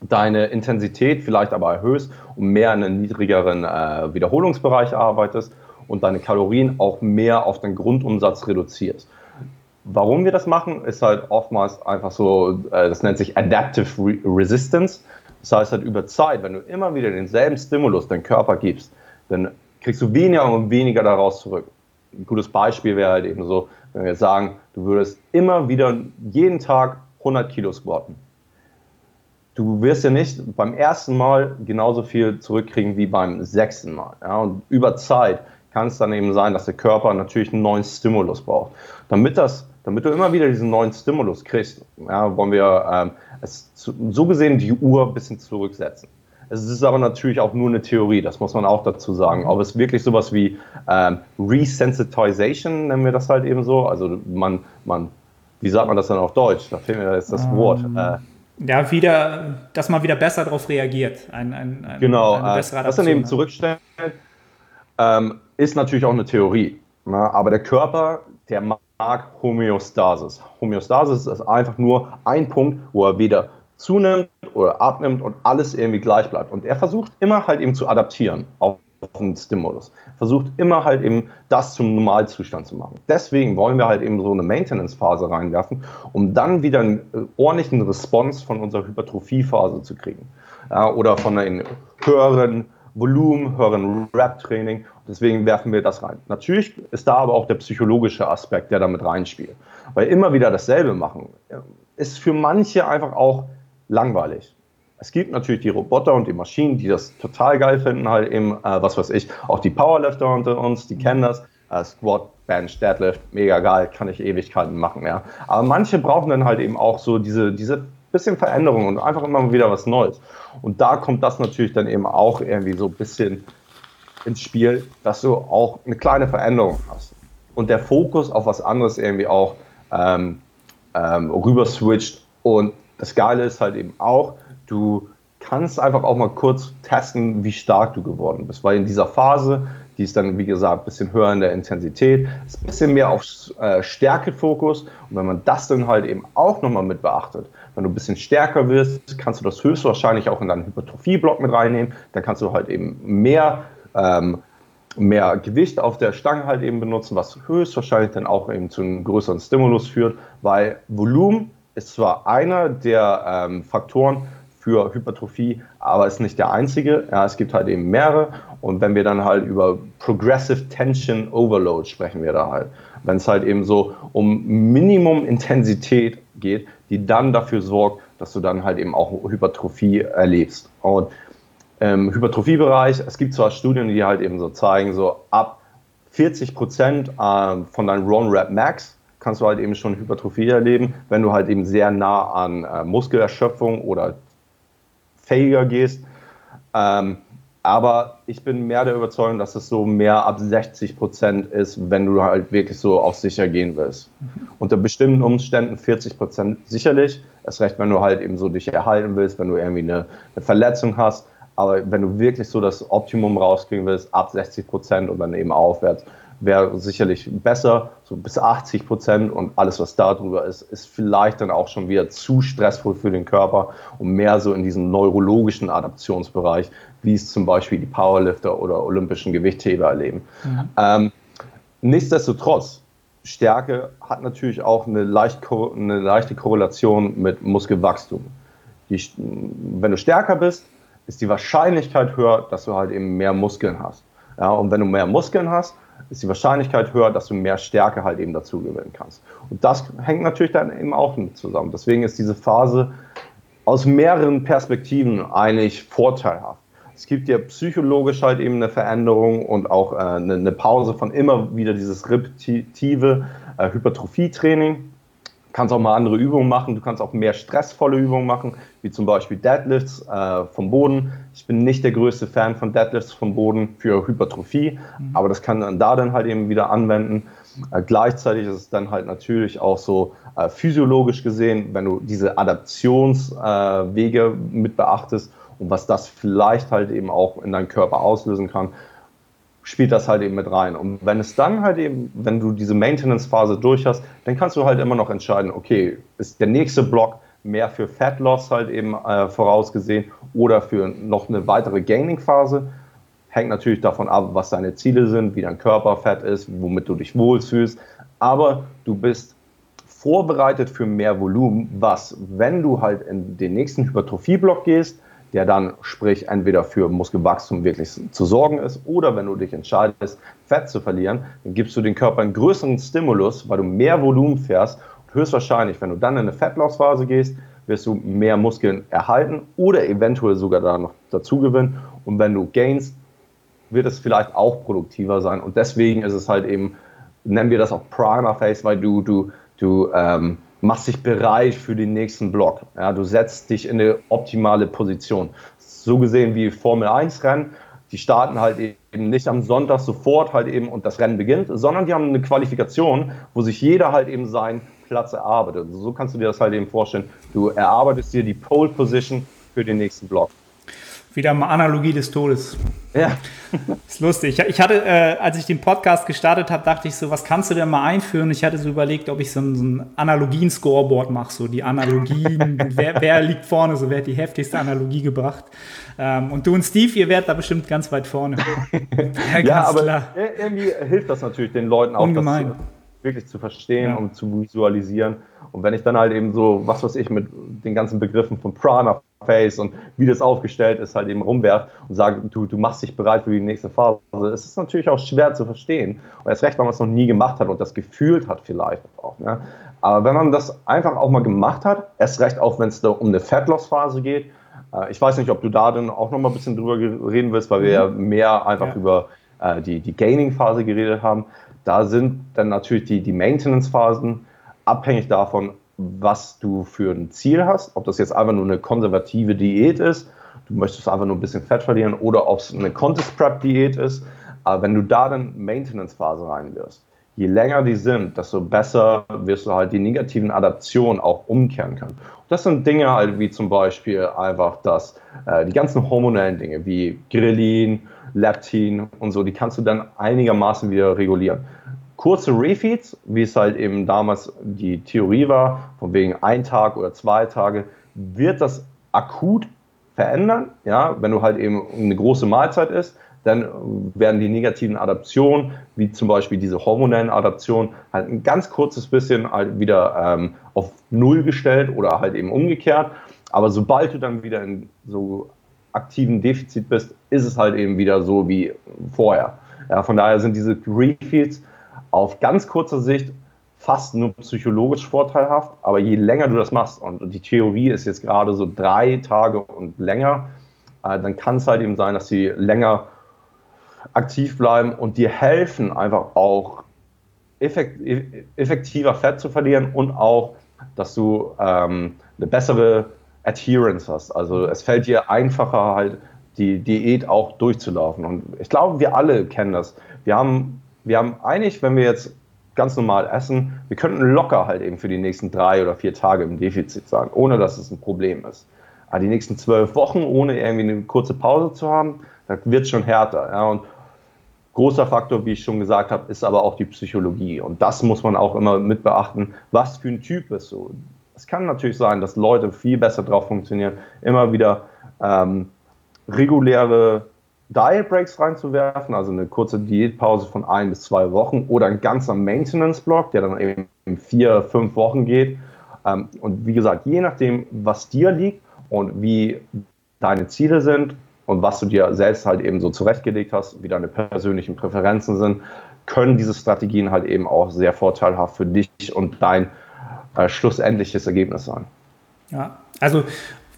deine Intensität vielleicht aber erhöhst und mehr in einem niedrigeren äh, Wiederholungsbereich arbeitest und deine Kalorien auch mehr auf den Grundumsatz reduzierst. Warum wir das machen, ist halt oftmals einfach so, äh, das nennt sich Adaptive Re Resistance. Das heißt halt über Zeit, wenn du immer wieder denselben Stimulus deinem Körper gibst, dann kriegst du weniger und weniger daraus zurück. Ein gutes Beispiel wäre halt eben so, wenn wir sagen, du würdest immer wieder jeden Tag 100 Kilo squatten. Du wirst ja nicht beim ersten Mal genauso viel zurückkriegen wie beim sechsten Mal. Ja? Und über Zeit kann es dann eben sein, dass der Körper natürlich einen neuen Stimulus braucht. Damit das damit du immer wieder diesen neuen Stimulus kriegst, ja, wollen wir ähm, es zu, so gesehen die Uhr ein bisschen zurücksetzen. Es ist aber natürlich auch nur eine Theorie, das muss man auch dazu sagen. Ob es wirklich sowas wie ähm, Resensitization, nennen wir das halt eben so, also man, man, wie sagt man das dann auf Deutsch? Da fehlt mir jetzt das um, Wort. Ähm, äh, ja, wieder, dass man wieder besser darauf reagiert. Ein, ein, ein, genau, eine äh, das dann eben zurückstellen, ähm, ist natürlich auch eine Theorie. Ne? aber der Körper, der mag Homöostasis. Homöostasis ist einfach nur ein Punkt, wo er weder zunimmt oder abnimmt und alles irgendwie gleich bleibt. Und er versucht immer halt eben zu adaptieren auf einen Stimulus. Versucht immer halt eben das zum Normalzustand zu machen. Deswegen wollen wir halt eben so eine Maintenance-Phase reinwerfen, um dann wieder einen äh, ordentlichen Response von unserer Hypertrophie-Phase zu kriegen. Ja, oder von einem höheren Volumen, höheren Rap-Training. Deswegen werfen wir das rein. Natürlich ist da aber auch der psychologische Aspekt, der damit reinspielt. Weil immer wieder dasselbe machen, ist für manche einfach auch langweilig. Es gibt natürlich die Roboter und die Maschinen, die das total geil finden, halt eben, äh, was weiß ich, auch die Powerlifter unter uns, die kennen das. Äh, Squat, Bench, Deadlift, mega geil, kann ich Ewigkeiten machen, ja. Aber manche brauchen dann halt eben auch so diese, diese bisschen Veränderung und einfach immer wieder was Neues. Und da kommt das natürlich dann eben auch irgendwie so ein bisschen ins Spiel, dass du auch eine kleine Veränderung hast. Und der Fokus auf was anderes irgendwie auch ähm, ähm, rüber switcht. Und das Geile ist halt eben auch, du kannst einfach auch mal kurz testen, wie stark du geworden bist. Weil in dieser Phase, die ist dann, wie gesagt, ein bisschen höher in der Intensität, ist ein bisschen mehr auf äh, Stärkefokus. Und wenn man das dann halt eben auch nochmal mit beachtet, wenn du ein bisschen stärker wirst, kannst du das höchstwahrscheinlich auch in deinen Hypertrophie-Block mit reinnehmen. Dann kannst du halt eben mehr, ähm, mehr Gewicht auf der Stange halt eben benutzen, was höchstwahrscheinlich dann auch eben zu einem größeren Stimulus führt, weil Volumen ist zwar einer der ähm, Faktoren für Hypertrophie, aber ist nicht der einzige. Ja, es gibt halt eben mehrere. Und wenn wir dann halt über Progressive Tension Overload sprechen wir da halt, wenn es halt eben so um Minimum Intensität geht, die dann dafür sorgt, dass du dann halt eben auch Hypertrophie erlebst. Und im Hypertrophiebereich, es gibt zwar Studien, die halt eben so zeigen, so ab 40 Prozent äh, von deinem Run Rep Max kannst du halt eben schon Hypertrophie erleben, wenn du halt eben sehr nah an äh, Muskelerschöpfung oder fähiger gehst. Ähm, aber ich bin mehr der Überzeugung, dass es so mehr ab 60 Prozent ist, wenn du halt wirklich so auf sicher gehen willst. Mhm. Unter bestimmten Umständen 40 Prozent sicherlich. Erst recht, wenn du halt eben so dich erhalten willst, wenn du irgendwie eine, eine Verletzung hast. Aber wenn du wirklich so das Optimum rauskriegen willst, ab 60 Prozent und dann eben aufwärts, wäre sicherlich besser, so bis 80 Prozent und alles, was da drüber ist, ist vielleicht dann auch schon wieder zu stressvoll für den Körper und mehr so in diesen neurologischen Adaptionsbereich, wie es zum Beispiel die Powerlifter oder olympischen Gewichtheber erleben. Mhm. Ähm, nichtsdestotrotz, Stärke hat natürlich auch eine, leicht, eine leichte Korrelation mit Muskelwachstum. Die, wenn du stärker bist, ist die Wahrscheinlichkeit höher, dass du halt eben mehr Muskeln hast. Ja, und wenn du mehr Muskeln hast, ist die Wahrscheinlichkeit höher, dass du mehr Stärke halt eben dazu gewinnen kannst. Und das hängt natürlich dann eben auch mit zusammen. Deswegen ist diese Phase aus mehreren Perspektiven eigentlich vorteilhaft. Es gibt ja psychologisch halt eben eine Veränderung und auch äh, eine, eine, Pause von immer wieder dieses repetitive äh, Hypertrophie-Training kannst auch mal andere Übungen machen, du kannst auch mehr stressvolle Übungen machen, wie zum Beispiel Deadlifts äh, vom Boden. Ich bin nicht der größte Fan von Deadlifts vom Boden für Hypertrophie, mhm. aber das kann man da dann halt eben wieder anwenden. Äh, gleichzeitig ist es dann halt natürlich auch so äh, physiologisch gesehen, wenn du diese Adaptionswege äh, mit beachtest und was das vielleicht halt eben auch in deinem Körper auslösen kann, spielt das halt eben mit rein. Und wenn es dann halt eben, wenn du diese Maintenance-Phase durch hast, dann kannst du halt immer noch entscheiden, okay, ist der nächste Block mehr für Fat Loss halt eben äh, vorausgesehen oder für noch eine weitere Gaining-Phase. Hängt natürlich davon ab, was deine Ziele sind, wie dein Körper fett ist, womit du dich wohlfühlst. Aber du bist vorbereitet für mehr Volumen, was, wenn du halt in den nächsten Hypertrophie-Block gehst, der dann, sprich, entweder für Muskelwachstum wirklich zu sorgen ist oder wenn du dich entscheidest, Fett zu verlieren, dann gibst du dem Körper einen größeren Stimulus, weil du mehr Volumen fährst. Und höchstwahrscheinlich, wenn du dann in eine Fettlaufphase gehst, wirst du mehr Muskeln erhalten oder eventuell sogar da noch dazu gewinnen. Und wenn du gainst, wird es vielleicht auch produktiver sein. Und deswegen ist es halt eben, nennen wir das auch Primer Phase, weil du, du, du ähm, machst dich bereit für den nächsten Block. Ja, du setzt dich in eine optimale Position. So gesehen wie Formel 1 Rennen. Die starten halt eben nicht am Sonntag sofort halt eben und das Rennen beginnt, sondern die haben eine Qualifikation, wo sich jeder halt eben seinen Platz erarbeitet. So kannst du dir das halt eben vorstellen. Du erarbeitest dir die Pole Position für den nächsten Block. Wieder mal Analogie des Todes. Ja. [laughs] ist lustig. Ich hatte, äh, als ich den Podcast gestartet habe, dachte ich so, was kannst du denn mal einführen? Ich hatte so überlegt, ob ich so ein, so ein Analogien-Scoreboard mache, so die Analogien, [laughs] wer, wer, liegt vorne, so wer hat die heftigste Analogie gebracht. Ähm, und du und Steve, ihr werdet da bestimmt ganz weit vorne. [laughs] ja, ja aber klar. irgendwie hilft das natürlich den Leuten auch, Ungemein. das wirklich zu verstehen ja. und zu visualisieren. Und wenn ich dann halt eben so, was weiß ich, mit den ganzen Begriffen von Prana Face und wie das aufgestellt ist, halt eben rumwerft und sage, du, du machst dich bereit für die nächste Phase. Es ist natürlich auch schwer zu verstehen. Und erst recht, weil man es noch nie gemacht hat und das gefühlt hat vielleicht auch. Ne? Aber wenn man das einfach auch mal gemacht hat, erst recht auch, wenn es da um eine Fat-Loss-Phase geht, äh, ich weiß nicht, ob du da dann auch noch mal ein bisschen drüber reden willst, weil wir ja mhm. mehr einfach ja. über äh, die, die Gaining-Phase geredet haben. Da sind dann natürlich die, die Maintenance-Phasen abhängig davon, was du für ein Ziel hast, ob das jetzt einfach nur eine konservative Diät ist, du möchtest einfach nur ein bisschen Fett verlieren oder ob es eine Contest Prep Diät ist. Aber wenn du da dann Maintenance Phase rein wirst, je länger die sind, desto besser wirst du halt die negativen Adaptionen auch umkehren können. Und das sind Dinge halt wie zum Beispiel einfach das, äh, die ganzen hormonellen Dinge wie Grelin, Leptin und so, die kannst du dann einigermaßen wieder regulieren kurze Refeeds, wie es halt eben damals die Theorie war, von wegen ein Tag oder zwei Tage, wird das akut verändern. Ja, wenn du halt eben eine große Mahlzeit isst, dann werden die negativen Adaptionen, wie zum Beispiel diese hormonellen Adaptionen, halt ein ganz kurzes bisschen halt wieder ähm, auf Null gestellt oder halt eben umgekehrt. Aber sobald du dann wieder in so aktiven Defizit bist, ist es halt eben wieder so wie vorher. Ja, von daher sind diese Refeeds auf ganz kurzer Sicht fast nur psychologisch vorteilhaft, aber je länger du das machst, und die Theorie ist jetzt gerade so drei Tage und länger, äh, dann kann es halt eben sein, dass sie länger aktiv bleiben und dir helfen, einfach auch effektiver Fett zu verlieren und auch, dass du ähm, eine bessere Adherence hast. Also es fällt dir einfacher, halt die Diät auch durchzulaufen. Und ich glaube, wir alle kennen das. Wir haben wir haben eigentlich, wenn wir jetzt ganz normal essen, wir könnten locker halt eben für die nächsten drei oder vier Tage im Defizit sein, ohne dass es ein Problem ist. Aber die nächsten zwölf Wochen, ohne irgendwie eine kurze Pause zu haben, da wird es schon härter. Ja? Und großer Faktor, wie ich schon gesagt habe, ist aber auch die Psychologie. Und das muss man auch immer mit beachten. Was für ein Typ bist du? Es kann natürlich sein, dass Leute viel besser drauf funktionieren, immer wieder ähm, reguläre Diet Breaks reinzuwerfen, also eine kurze Diätpause von ein bis zwei Wochen oder ein ganzer Maintenance-Block, der dann eben vier, fünf Wochen geht. Ähm, und wie gesagt, je nachdem, was dir liegt und wie deine Ziele sind und was du dir selbst halt eben so zurechtgelegt hast, wie deine persönlichen Präferenzen sind, können diese Strategien halt eben auch sehr vorteilhaft für dich und dein äh, schlussendliches Ergebnis sein. Ja, also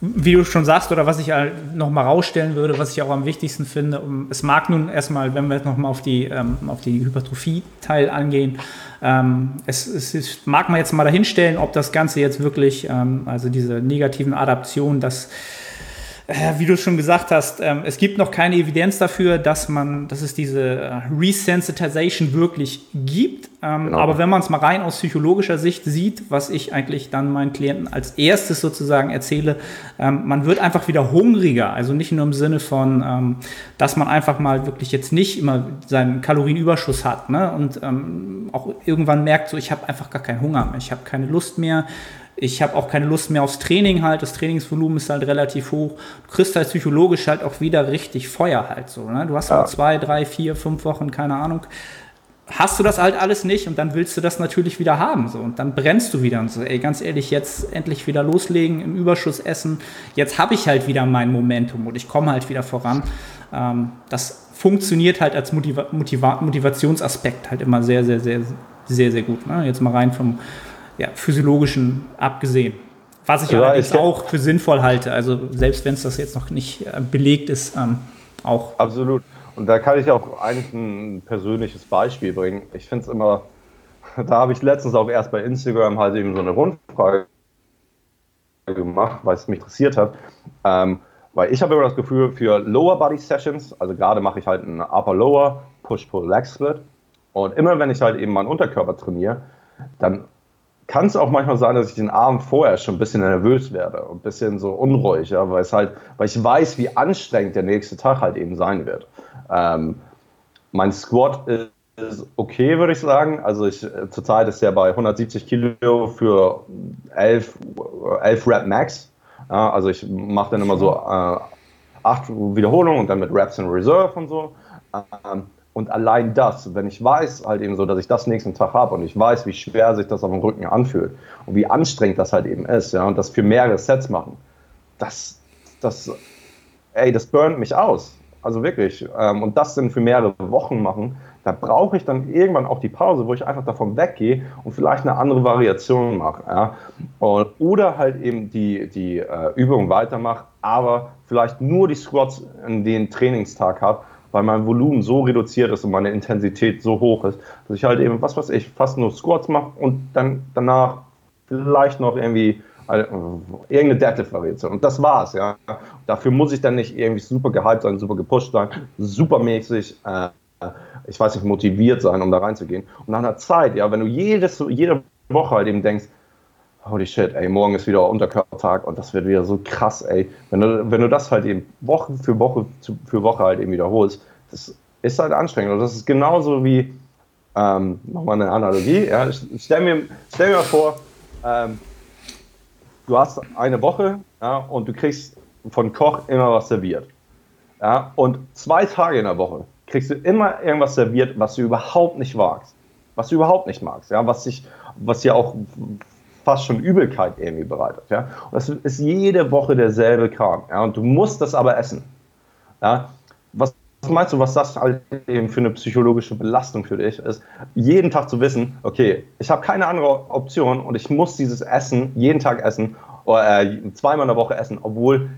wie du schon sagst, oder was ich halt noch mal rausstellen würde, was ich auch am wichtigsten finde, es mag nun erstmal, wenn wir jetzt noch mal auf die, ähm, auf die Hypertrophie-Teil angehen, ähm, es, es, es, mag man jetzt mal dahinstellen, ob das Ganze jetzt wirklich, ähm, also diese negativen Adaptionen, das äh, wie du schon gesagt hast, ähm, es gibt noch keine Evidenz dafür, dass man, dass es diese äh, Resensitization wirklich gibt. Ähm, genau. Aber wenn man es mal rein aus psychologischer Sicht sieht, was ich eigentlich dann meinen Klienten als erstes sozusagen erzähle, ähm, man wird einfach wieder hungriger. Also nicht nur im Sinne von, dass man einfach mal wirklich jetzt nicht immer seinen Kalorienüberschuss hat ne? und auch irgendwann merkt, so ich habe einfach gar keinen Hunger mehr, ich habe keine Lust mehr ich habe auch keine Lust mehr aufs Training halt. Das Trainingsvolumen ist halt relativ hoch. Du kriegst halt psychologisch halt auch wieder richtig Feuer halt so. Ne? Du hast ja. zwei, drei, vier, fünf Wochen, keine Ahnung. Hast du das halt alles nicht und dann willst du das natürlich wieder haben. So. Und dann brennst du wieder und so, ey, ganz ehrlich, jetzt endlich wieder loslegen, im Überschuss essen. Jetzt habe ich halt wieder mein Momentum und ich komme halt wieder voran. Ähm, das funktioniert halt als Motiva Motiva Motivationsaspekt halt immer sehr, sehr, sehr, sehr, sehr gut. Ne? Jetzt mal rein vom, ja, physiologischen abgesehen. Was ich ja, allerdings auch für sinnvoll halte, also selbst wenn es das jetzt noch nicht äh, belegt ist, ähm, auch. Absolut. Und da kann ich auch eigentlich ein persönliches Beispiel bringen. Ich finde es immer, [laughs] da habe ich letztens auch erst bei Instagram halt eben so eine Rundfrage gemacht, weil es mich interessiert hat. Ähm, weil ich habe immer das Gefühl, für Lower Body Sessions, also gerade mache ich halt einen Upper Lower, Push Pull Leg Split. Und immer wenn ich halt eben meinen Unterkörper trainiere, dann kann es auch manchmal sein, dass ich den Abend vorher schon ein bisschen nervös werde und ein bisschen so unruhig, ja, weil es halt, weil ich weiß, wie anstrengend der nächste Tag halt eben sein wird. Ähm, mein Squat ist okay, würde ich sagen. Also ich, äh, zurzeit ist der bei 170 Kilo für 11, 11 Rep Max. Ja, also ich mache dann immer so äh, acht Wiederholungen und dann mit Reps in Reserve und so. Ähm, und allein das, wenn ich weiß halt eben so, dass ich das nächsten Tag habe und ich weiß, wie schwer sich das auf dem Rücken anfühlt und wie anstrengend das halt eben ist, ja, und das für mehrere Sets machen, das, das, ey, das burnt mich aus. Also wirklich. Ähm, und das dann für mehrere Wochen machen, da brauche ich dann irgendwann auch die Pause, wo ich einfach davon weggehe und vielleicht eine andere Variation mache. Ja? Und, oder halt eben die, die äh, Übung weitermache, aber vielleicht nur die Squats in den Trainingstag habe weil mein Volumen so reduziert ist und meine Intensität so hoch ist, dass ich halt eben, was weiß ich, fast nur Squats mache und dann danach vielleicht noch irgendwie äh, irgendeine Deadlift-Variation. Und das war's, ja. Dafür muss ich dann nicht irgendwie super gehypt sein, super gepusht sein, supermäßig, äh, ich weiß nicht, motiviert sein, um da reinzugehen. Und nach einer Zeit, ja, wenn du jedes, jede Woche halt eben denkst, holy shit, ey, morgen ist wieder Unterkörpertag und das wird wieder so krass, ey. Wenn du, wenn du das halt eben Woche für Woche für Woche halt eben wiederholst, das ist halt anstrengend. Und das ist genauso wie, ähm, nochmal eine Analogie, ja, stell mir, stell mir vor, ähm, du hast eine Woche ja, und du kriegst von Koch immer was serviert. Ja, und zwei Tage in der Woche kriegst du immer irgendwas serviert, was du überhaupt nicht magst. Was du überhaupt nicht magst, ja, was sich, was ja auch fast schon Übelkeit irgendwie bereitet. Ja? Und das ist jede Woche derselbe Kram. Ja? Und du musst das aber essen. Ja? Was meinst du, was das halt eben für eine psychologische Belastung für dich ist? Jeden Tag zu wissen, okay, ich habe keine andere Option und ich muss dieses Essen jeden Tag essen oder äh, zweimal in der Woche essen, obwohl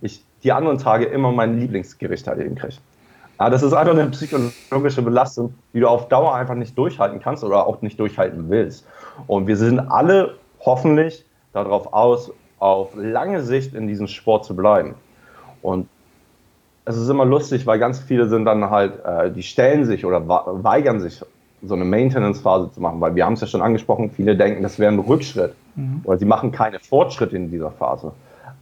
ich die anderen Tage immer mein Lieblingsgericht halt eben kriege. Ja, das ist einfach eine psychologische Belastung, die du auf Dauer einfach nicht durchhalten kannst oder auch nicht durchhalten willst. Und wir sind alle hoffentlich darauf aus, auf lange Sicht in diesem Sport zu bleiben. Und es ist immer lustig, weil ganz viele sind dann halt, äh, die stellen sich oder weigern sich, so eine Maintenance-Phase zu machen, weil wir haben es ja schon angesprochen, viele denken, das wäre ein Rückschritt mhm. oder sie machen keine Fortschritte in dieser Phase.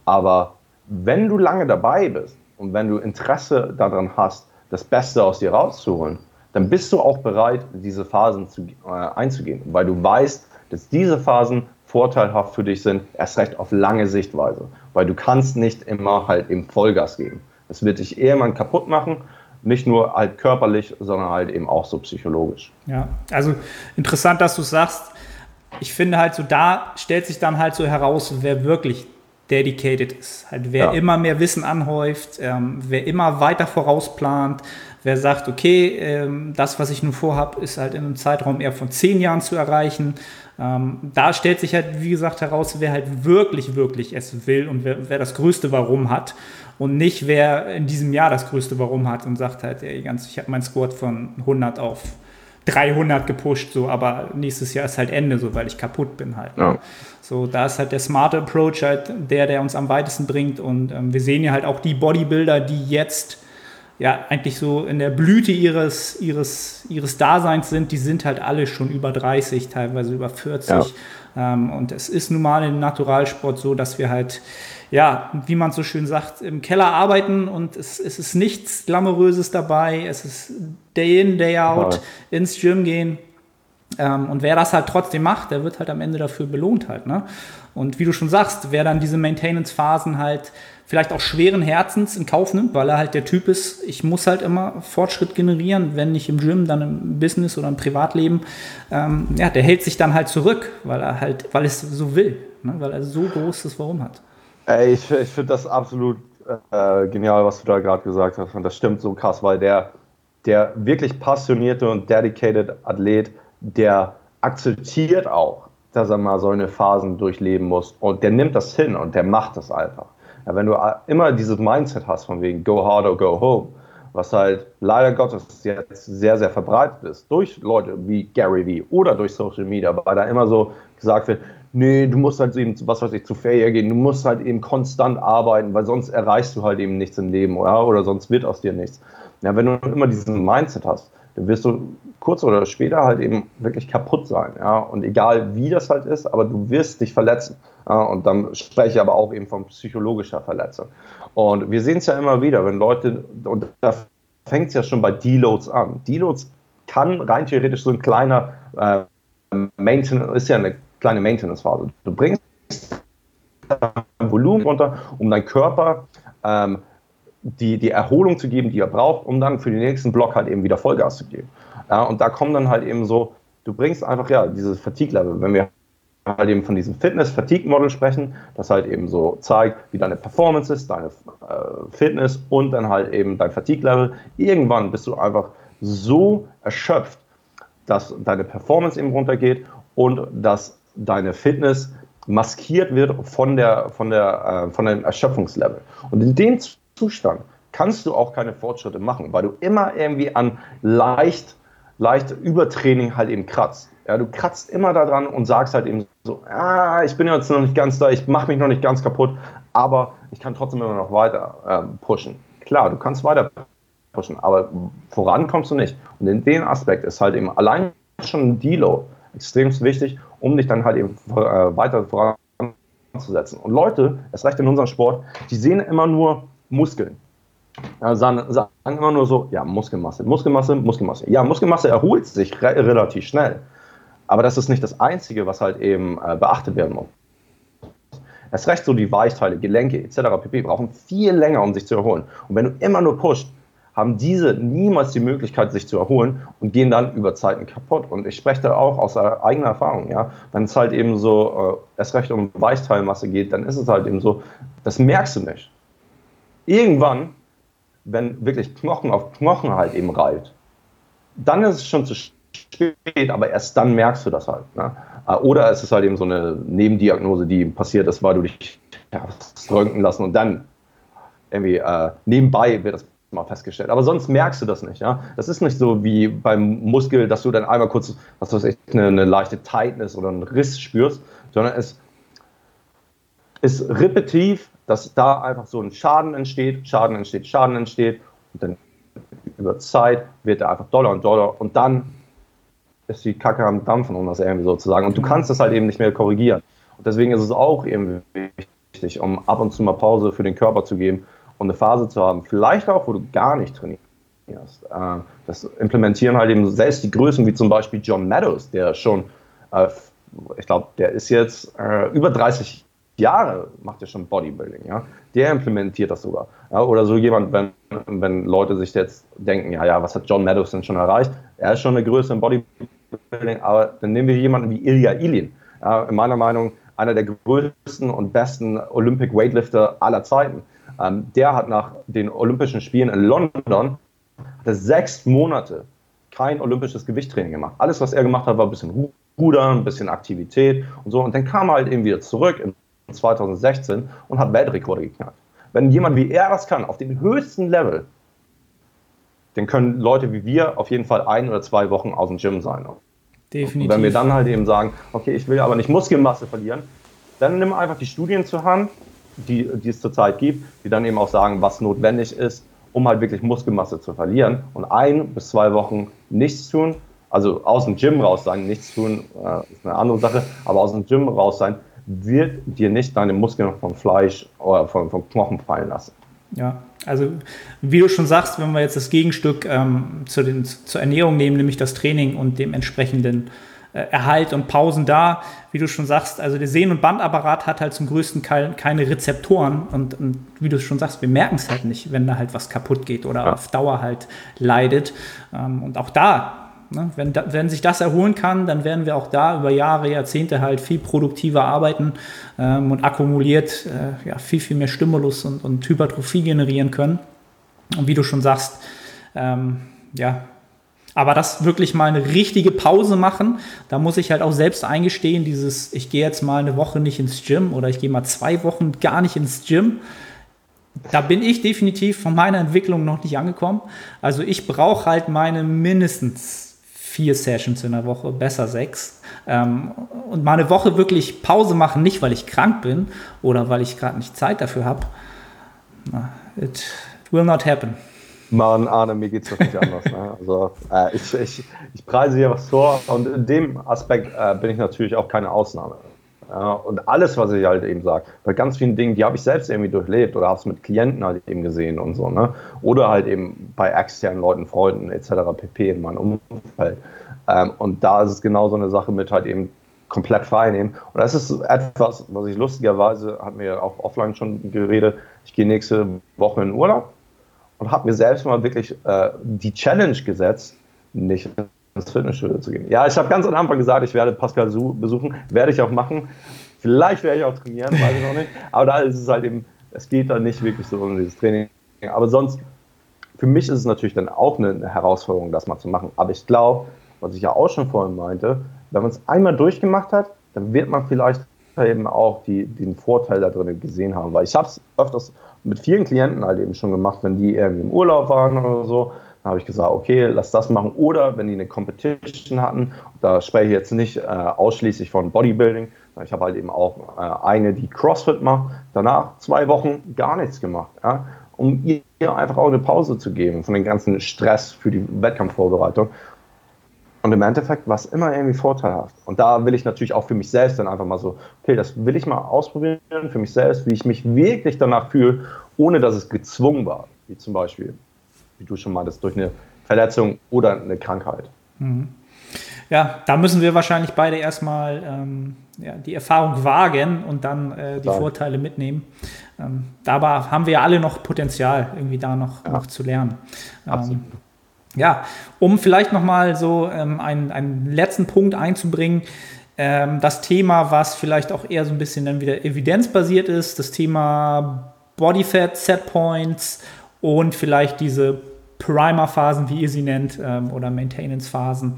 Aber wenn du lange dabei bist und wenn du Interesse daran hast, das Beste aus dir rauszuholen, dann bist du auch bereit, diese Phasen zu, äh, einzugehen, weil du weißt, dass diese Phasen vorteilhaft für dich sind, erst recht auf lange Sichtweise. Weil du kannst nicht immer halt eben Vollgas geben. Es wird dich irgendwann kaputt machen, nicht nur halt körperlich, sondern halt eben auch so psychologisch. Ja, also interessant, dass du sagst. Ich finde halt so, da stellt sich dann halt so heraus, wer wirklich dedicated ist. Halt, wer ja. immer mehr Wissen anhäuft, ähm, wer immer weiter vorausplant, wer sagt, okay, ähm, das, was ich nun vorhabe, ist halt in einem Zeitraum eher von zehn Jahren zu erreichen. Ähm, da stellt sich halt, wie gesagt, heraus, wer halt wirklich, wirklich es will und wer, wer das größte Warum hat und nicht wer in diesem Jahr das größte Warum hat und sagt halt, ey, ganz, ich habe meinen Squad von 100 auf 300 gepusht, so, aber nächstes Jahr ist halt Ende, so, weil ich kaputt bin halt. Ne? Ja. So, da ist halt der smarte Approach halt der, der uns am weitesten bringt und ähm, wir sehen ja halt auch die Bodybuilder, die jetzt ja eigentlich so in der Blüte ihres, ihres, ihres Daseins sind, die sind halt alle schon über 30, teilweise über 40. Ja. Ähm, und es ist nun mal im Naturalsport so, dass wir halt ja, wie man so schön sagt, im Keller arbeiten und es, es ist nichts Glamouröses dabei. Es ist Day in, Day out, ja. ins Gym gehen. Ähm, und wer das halt trotzdem macht, der wird halt am Ende dafür belohnt halt. Ne? Und wie du schon sagst, wer dann diese Maintenance-Phasen halt vielleicht auch schweren Herzens in Kauf nimmt, weil er halt der Typ ist, ich muss halt immer Fortschritt generieren, wenn nicht im Gym, dann im Business oder im Privatleben, ähm, ja, der hält sich dann halt zurück, weil er halt, weil es so will, ne? weil er so großes Warum hat. Ey, ich, ich finde das absolut äh, genial, was du da gerade gesagt hast. Und das stimmt so krass, weil der, der wirklich passionierte und dedicated Athlet, der akzeptiert auch, dass er mal so eine Phasen durchleben muss. Und der nimmt das hin und der macht das einfach. Ja, wenn du immer dieses Mindset hast von wegen go hard or go home, was halt leider Gottes jetzt sehr, sehr verbreitet ist, durch Leute wie Gary Vee oder durch Social Media, weil da immer so gesagt wird, nee, du musst halt eben, was weiß ich, zu Fair gehen, du musst halt eben konstant arbeiten, weil sonst erreichst du halt eben nichts im Leben, oder? Oder sonst wird aus dir nichts. Ja, wenn du immer diesen Mindset hast, dann wirst du kurz oder später halt eben wirklich kaputt sein, ja. Und egal wie das halt ist, aber du wirst dich verletzen. Und dann spreche ich aber auch eben von psychologischer Verletzung. Und wir sehen es ja immer wieder, wenn Leute, und da fängt es ja schon bei Deloads an. Deloads kann rein theoretisch so ein kleiner äh, Maintenance, ist ja eine kleine Maintenance-Phase. Du bringst Volumen runter, um deinem Körper ähm, die, die Erholung zu geben, die er braucht, um dann für den nächsten Block halt eben wieder Vollgas zu geben. Ja, und da kommen dann halt eben so, du bringst einfach ja dieses Fatigue-Level, wenn wir halt eben von diesem Fitness-Fatigue-Model sprechen, das halt eben so zeigt, wie deine Performance ist, deine äh, Fitness und dann halt eben dein Fatigue-Level. Irgendwann bist du einfach so erschöpft, dass deine Performance eben runtergeht und dass deine Fitness maskiert wird von, der, von, der, äh, von dem Erschöpfungslevel. Und in dem Zustand kannst du auch keine Fortschritte machen, weil du immer irgendwie an leicht, leicht Übertraining halt eben kratzt. Ja, du kratzt immer daran und sagst halt eben so, ah, ich bin jetzt noch nicht ganz da, ich mache mich noch nicht ganz kaputt, aber ich kann trotzdem immer noch weiter äh, pushen. Klar, du kannst weiter pushen, aber voran kommst du nicht. Und in dem Aspekt ist halt eben allein schon ein Deload extrem wichtig, um dich dann halt eben äh, weiter voranzusetzen. Und Leute, es reicht in unserem Sport, die sehen immer nur Muskeln. Ja, sagen, sagen, immer nur so, ja, Muskelmasse, Muskelmasse, Muskelmasse. Ja, Muskelmasse erholt sich re relativ schnell. Aber das ist nicht das Einzige, was halt eben äh, beachtet werden muss. Es recht so die Weichteile, Gelenke etc. pp. brauchen viel länger, um sich zu erholen. Und wenn du immer nur pusht, haben diese niemals die Möglichkeit, sich zu erholen und gehen dann über Zeiten kaputt. Und ich spreche da auch aus eigener Erfahrung. Ja? Wenn es halt eben so äh, erst recht um Weichteilmasse geht, dann ist es halt eben so, das merkst du nicht. Irgendwann, wenn wirklich Knochen auf Knochen halt eben reilt, dann ist es schon zu spät, aber erst dann merkst du das halt. Ne? Äh, oder es ist halt eben so eine Nebendiagnose, die passiert ist, weil du dich hast röntgen lassen und dann irgendwie äh, nebenbei wird das mal festgestellt. Aber sonst merkst du das nicht. Ja? Das ist nicht so wie beim Muskel, dass du dann einmal kurz, was weiß ich, eine, eine leichte Tightness oder einen Riss spürst, sondern es ist repetitiv, dass da einfach so ein Schaden entsteht, Schaden entsteht, Schaden entsteht und dann über Zeit wird er einfach doller und doller und dann ist die Kacke am Dampfen, um das irgendwie sozusagen. Und du kannst das halt eben nicht mehr korrigieren. Und deswegen ist es auch irgendwie wichtig, um ab und zu mal Pause für den Körper zu geben und eine Phase zu haben, vielleicht auch, wo du gar nicht trainierst. Äh, das implementieren halt eben selbst die Größen wie zum Beispiel John Meadows, der schon, äh, ich glaube, der ist jetzt äh, über 30 Jahre, macht er schon Bodybuilding, ja. Der implementiert das sogar. Ja? Oder so jemand, wenn, wenn Leute sich jetzt denken, ja, ja, was hat John denn schon erreicht? Er ist schon eine Größe im Bodybuilding, aber dann nehmen wir jemanden wie Ilya Ilin. Ja, in meiner Meinung einer der größten und besten Olympic Weightlifter aller Zeiten. Ähm, der hat nach den Olympischen Spielen in London sechs Monate kein olympisches Gewichttraining gemacht. Alles, was er gemacht hat, war ein bisschen Rudern, ein bisschen Aktivität und so. Und dann kam er halt eben wieder zurück in 2016 und hat Weltrekorde geknackt. Wenn jemand wie er das kann, auf dem höchsten Level, dann können Leute wie wir auf jeden Fall ein oder zwei Wochen aus dem Gym sein. Definitiv. Und wenn wir dann halt eben sagen, okay, ich will aber nicht Muskelmasse verlieren, dann nimm einfach die Studien zur Hand, die, die es zurzeit gibt, die dann eben auch sagen, was notwendig ist, um halt wirklich Muskelmasse zu verlieren. Und ein bis zwei Wochen nichts tun, also aus dem Gym raus sein, nichts tun, äh, ist eine andere Sache, aber aus dem Gym raus sein, wird dir nicht deine Muskeln vom Fleisch oder vom, vom Knochen fallen lassen. Ja, also wie du schon sagst, wenn wir jetzt das Gegenstück ähm, zu den, zur Ernährung nehmen, nämlich das Training und dem entsprechenden äh, Erhalt und Pausen da, wie du schon sagst, also der Sehnen- und Bandapparat hat halt zum größten Teil keine Rezeptoren und, und wie du schon sagst, wir merken es halt nicht, wenn da halt was kaputt geht oder ja. auf Dauer halt leidet. Ähm, und auch da Ne? Wenn, da, wenn sich das erholen kann, dann werden wir auch da über Jahre, Jahrzehnte halt viel produktiver arbeiten ähm, und akkumuliert äh, ja, viel, viel mehr Stimulus und, und Hypertrophie generieren können. Und wie du schon sagst, ähm, ja, aber das wirklich mal eine richtige Pause machen, da muss ich halt auch selbst eingestehen, dieses, ich gehe jetzt mal eine Woche nicht ins Gym oder ich gehe mal zwei Wochen gar nicht ins Gym. Da bin ich definitiv von meiner Entwicklung noch nicht angekommen. Also ich brauche halt meine mindestens vier Sessions in der Woche, besser sechs. Ähm, und mal eine Woche wirklich Pause machen, nicht weil ich krank bin oder weil ich gerade nicht Zeit dafür habe. It will not happen. Mann, Arne, mir geht es doch nicht [laughs] anders. Ne? Also, äh, ich, ich, ich preise hier was vor und in dem Aspekt äh, bin ich natürlich auch keine Ausnahme. Ja, und alles, was ich halt eben sage, bei ganz vielen Dingen, die habe ich selbst irgendwie durchlebt oder habe es mit Klienten halt eben gesehen und so, ne? Oder halt eben bei externen Leuten, Freunden etc. pp. in meinem Umfeld. Ähm, und da ist es genau so eine Sache mit halt eben komplett frei nehmen. Und das ist etwas, was ich lustigerweise, hat mir auch offline schon geredet, ich gehe nächste Woche in Urlaub und habe mir selbst mal wirklich äh, die Challenge gesetzt, nicht ins Fitnessstudio zu gehen. Ja, ich habe ganz am Anfang gesagt, ich werde Pascal besuchen, werde ich auch machen. Vielleicht werde ich auch trainieren, weiß ich noch nicht. Aber da ist es halt eben, es geht da nicht wirklich so um dieses Training. Aber sonst, für mich ist es natürlich dann auch eine Herausforderung, das mal zu machen. Aber ich glaube, was ich ja auch schon vorhin meinte, wenn man es einmal durchgemacht hat, dann wird man vielleicht eben auch die, den Vorteil da drin gesehen haben. Weil ich habe es öfters mit vielen Klienten halt eben schon gemacht, wenn die irgendwie im Urlaub waren oder so, dann habe ich gesagt, okay, lass das machen. Oder wenn die eine Competition hatten, da spreche ich jetzt nicht äh, ausschließlich von Bodybuilding, ich habe halt eben auch äh, eine, die CrossFit macht, danach zwei Wochen gar nichts gemacht, ja, um ihr einfach auch eine Pause zu geben von dem ganzen Stress für die Wettkampfvorbereitung. Und im Endeffekt war es immer irgendwie vorteilhaft. Und da will ich natürlich auch für mich selbst dann einfach mal so, okay, das will ich mal ausprobieren für mich selbst, wie ich mich wirklich danach fühle, ohne dass es gezwungen war. Wie zum Beispiel wie du schon meintest, durch eine Verletzung oder eine Krankheit. Mhm. Ja, da müssen wir wahrscheinlich beide erstmal ähm, ja, die Erfahrung wagen und dann äh, die Klar. Vorteile mitnehmen. Ähm, dabei haben wir ja alle noch Potenzial, irgendwie da noch, ja. noch zu lernen. Ähm, ja, um vielleicht nochmal so ähm, einen, einen letzten Punkt einzubringen, ähm, das Thema, was vielleicht auch eher so ein bisschen dann wieder evidenzbasiert ist, das Thema Bodyfat Setpoints und vielleicht diese Primer-Phasen, wie ihr sie nennt, ähm, oder Maintenance-Phasen.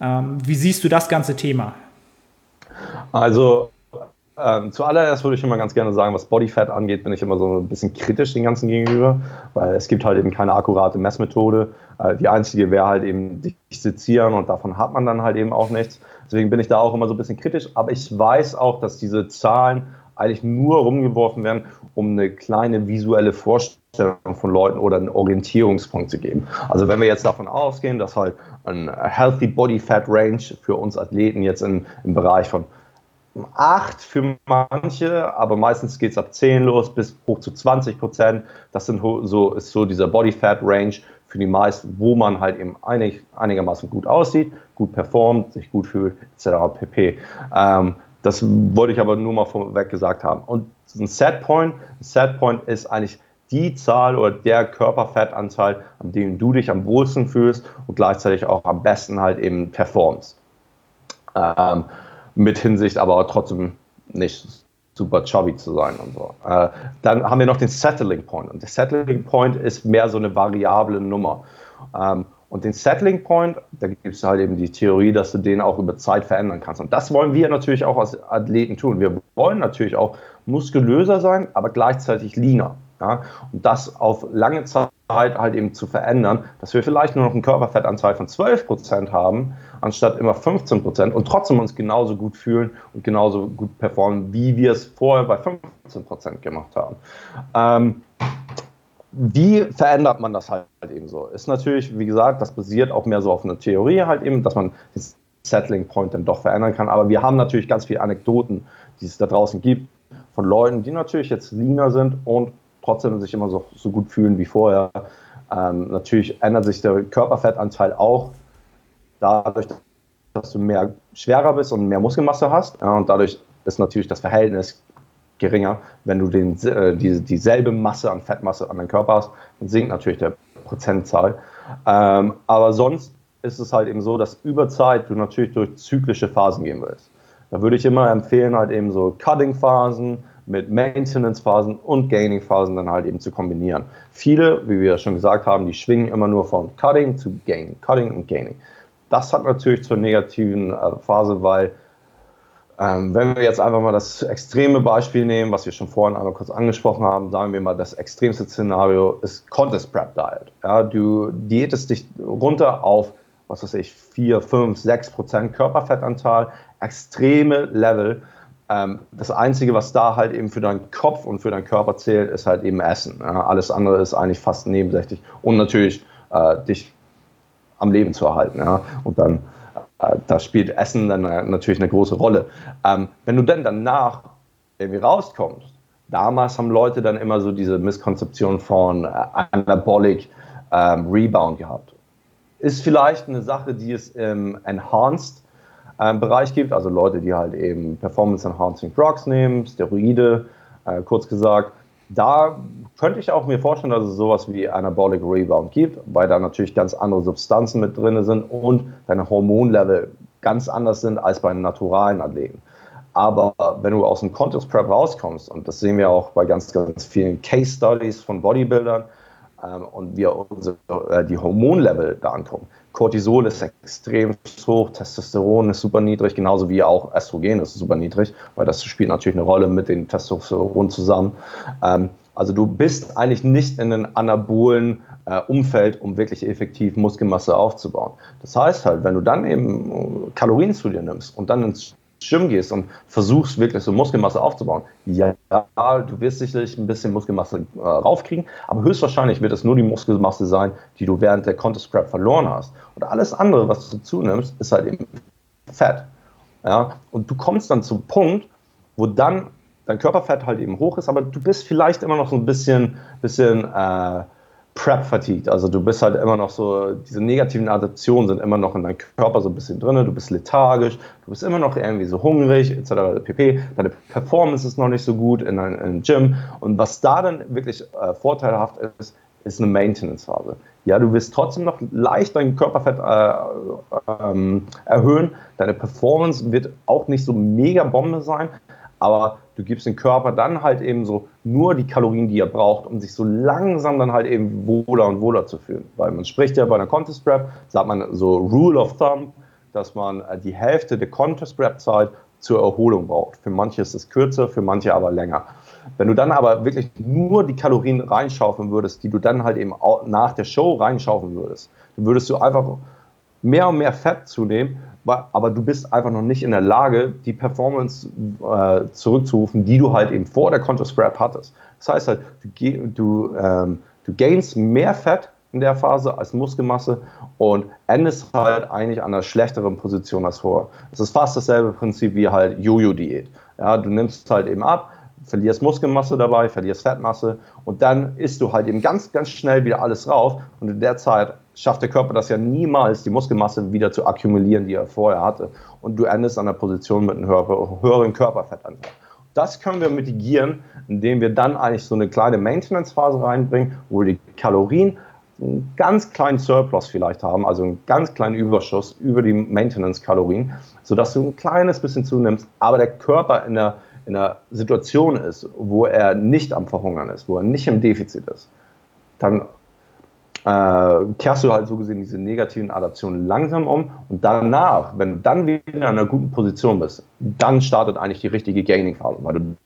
Ähm, wie siehst du das ganze Thema? Also ähm, zuallererst würde ich immer ganz gerne sagen, was Bodyfat angeht, bin ich immer so ein bisschen kritisch den ganzen gegenüber, weil es gibt halt eben keine akkurate Messmethode. Äh, die einzige wäre halt eben dich sezieren und davon hat man dann halt eben auch nichts. Deswegen bin ich da auch immer so ein bisschen kritisch, aber ich weiß auch, dass diese Zahlen eigentlich nur rumgeworfen werden, um eine kleine visuelle Vorstellung von Leuten oder einen Orientierungspunkt zu geben. Also wenn wir jetzt davon ausgehen, dass halt ein Healthy Body Fat Range für uns Athleten jetzt in, im Bereich von 8 für manche, aber meistens geht es ab 10 los bis hoch zu 20 Prozent. Das sind so, ist so dieser Body Fat Range für die meisten, wo man halt eben einig, einigermaßen gut aussieht, gut performt, sich gut fühlt, etc. pp. Ähm, das wollte ich aber nur mal vorweg gesagt haben. Und ein Setpoint, ein Setpoint ist eigentlich die Zahl oder der Körperfettanteil, an dem du dich am wohlsten fühlst und gleichzeitig auch am besten halt eben performst. Ähm, mit Hinsicht aber trotzdem nicht super chubby zu sein und so. Äh, dann haben wir noch den Settling Point. Und der Settling Point ist mehr so eine variable Nummer. Ähm, und den Settling Point, da gibt es halt eben die Theorie, dass du den auch über Zeit verändern kannst. Und das wollen wir natürlich auch als Athleten tun. Wir wollen natürlich auch muskulöser sein, aber gleichzeitig leaner. Ja? Und das auf lange Zeit halt eben zu verändern, dass wir vielleicht nur noch einen Körperfettanteil von 12% haben, anstatt immer 15% und trotzdem uns genauso gut fühlen und genauso gut performen, wie wir es vorher bei 15% gemacht haben. Ähm, wie verändert man das halt eben so? Ist natürlich, wie gesagt, das basiert auch mehr so auf einer Theorie halt eben, dass man den Settling Point dann doch verändern kann. Aber wir haben natürlich ganz viele Anekdoten, die es da draußen gibt, von Leuten, die natürlich jetzt leaner sind und trotzdem sich immer so, so gut fühlen wie vorher. Ähm, natürlich ändert sich der Körperfettanteil auch dadurch, dass du mehr schwerer bist und mehr Muskelmasse hast. Ja, und dadurch ist natürlich das Verhältnis geringer. Wenn du den, äh, die, dieselbe Masse an Fettmasse an deinem Körper hast, dann sinkt natürlich der Prozentzahl. Ähm, aber sonst ist es halt eben so, dass über Zeit du natürlich durch zyklische Phasen gehen willst. Da würde ich immer empfehlen, halt eben so Cutting-Phasen mit Maintenance-Phasen und Gaining-Phasen dann halt eben zu kombinieren. Viele, wie wir schon gesagt haben, die schwingen immer nur von Cutting zu Gaining, Cutting und Gaining. Das hat natürlich zur negativen äh, Phase, weil ähm, wenn wir jetzt einfach mal das extreme Beispiel nehmen, was wir schon vorhin einmal kurz angesprochen haben, sagen wir mal, das extremste Szenario ist Contest Prep Diet. Ja, du diätest dich runter auf, was weiß ich, 4, 5, 6 Prozent Körperfettanteil, extreme Level. Ähm, das Einzige, was da halt eben für deinen Kopf und für deinen Körper zählt, ist halt eben Essen. Alles andere ist eigentlich fast nebensächlich. Und natürlich äh, dich am Leben zu erhalten. Ja, und dann äh, da spielt Essen dann äh, natürlich eine große Rolle. Ähm, wenn du dann danach irgendwie rauskommst, damals haben Leute dann immer so diese Misskonzeption von äh, Anabolic ähm, Rebound gehabt. Ist vielleicht eine Sache, die es im Enhanced ähm, Bereich gibt, also Leute, die halt eben Performance Enhancing Drugs nehmen, Steroide, äh, kurz gesagt. Da könnte ich auch mir vorstellen, dass es sowas wie Anabolic Rebound gibt, weil da natürlich ganz andere Substanzen mit drin sind und deine Hormonlevel ganz anders sind als bei naturalen Athleten. Aber wenn du aus dem Contest Prep rauskommst, und das sehen wir auch bei ganz, ganz vielen Case Studies von Bodybuildern, ähm, und wir unsere, äh, die Hormonlevel da angucken, Cortisol ist extrem hoch, Testosteron ist super niedrig, genauso wie auch Östrogen ist super niedrig, weil das spielt natürlich eine Rolle mit dem Testosteron zusammen. Ähm, also du bist eigentlich nicht in einem anabolen äh, Umfeld, um wirklich effektiv Muskelmasse aufzubauen. Das heißt halt, wenn du dann eben Kalorien zu dir nimmst und dann ins Gym gehst und versuchst wirklich so Muskelmasse aufzubauen, ja, du wirst sicherlich ein bisschen Muskelmasse äh, raufkriegen, aber höchstwahrscheinlich wird es nur die Muskelmasse sein, die du während der Contest Prep verloren hast. Und alles andere, was du zunimmst, ist halt eben Fett. Ja? Und du kommst dann zum Punkt, wo dann dein Körperfett halt eben hoch ist, aber du bist vielleicht immer noch so ein bisschen, bisschen äh, Prep-fatigued. Also du bist halt immer noch so, diese negativen Adaptionen sind immer noch in deinem Körper so ein bisschen drin, du bist lethargisch, du bist immer noch irgendwie so hungrig, etc. pp. Deine Performance ist noch nicht so gut in einem Gym. Und was da dann wirklich äh, vorteilhaft ist, ist eine Maintenance-Phase. Ja, du wirst trotzdem noch leicht dein Körperfett äh, ähm, erhöhen. Deine Performance wird auch nicht so mega Bombe sein, aber du gibst dem Körper dann halt eben so nur die Kalorien, die er braucht, um sich so langsam dann halt eben wohler und wohler zu fühlen. Weil man spricht ja bei einer Contest Prep, sagt man so Rule of Thumb, dass man äh, die Hälfte der Contest Prep Zeit zur Erholung braucht. Für manche ist es kürzer, für manche aber länger. Wenn du dann aber wirklich nur die Kalorien reinschaufeln würdest, die du dann halt eben nach der Show reinschaufeln würdest, dann würdest du einfach mehr und mehr Fett zunehmen, aber du bist einfach noch nicht in der Lage, die Performance äh, zurückzurufen, die du halt eben vor der Counter-Scrap hattest. Das heißt halt, du, du, ähm, du gainst mehr Fett in der Phase als Muskelmasse und endest halt eigentlich an einer schlechteren Position als vorher. Es ist fast dasselbe Prinzip wie halt Jojo-Diät. Ja, du nimmst halt eben ab, verlierst Muskelmasse dabei, verlierst Fettmasse und dann isst du halt eben ganz, ganz schnell wieder alles rauf und in der Zeit schafft der Körper das ja niemals, die Muskelmasse wieder zu akkumulieren, die er vorher hatte und du endest an der Position mit einem höheren Körperfettanteil. Das können wir mitigieren, indem wir dann eigentlich so eine kleine Maintenance-Phase reinbringen, wo die Kalorien einen ganz kleinen Surplus vielleicht haben, also einen ganz kleinen Überschuss über die Maintenance-Kalorien, sodass du ein kleines bisschen zunimmst, aber der Körper in der in einer Situation ist, wo er nicht am Verhungern ist, wo er nicht im Defizit ist, dann äh, kehrst du halt so gesehen diese negativen Adaptionen langsam um und danach, wenn du dann wieder in einer guten Position bist, dann startet eigentlich die richtige Gaining-Phase, weil du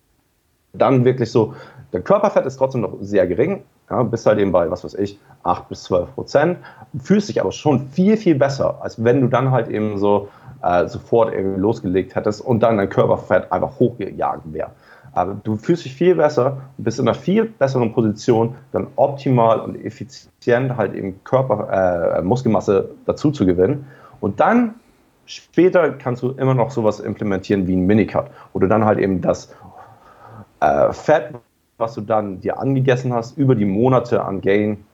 dann wirklich so, der Körperfett ist trotzdem noch sehr gering, ja, bist halt eben bei, was weiß ich, 8 bis 12 Prozent, fühlst dich aber schon viel, viel besser, als wenn du dann halt eben so äh, sofort irgendwie losgelegt hättest und dann dein Körperfett einfach hochgejagt wäre. Aber du fühlst dich viel besser und bist in einer viel besseren Position, dann optimal und effizient halt eben Körper, äh, Muskelmasse dazu zu gewinnen. Und dann später kannst du immer noch sowas implementieren wie ein Minicut, wo du dann halt eben das äh, Fett, was du dann dir angegessen hast, über die Monate an Gain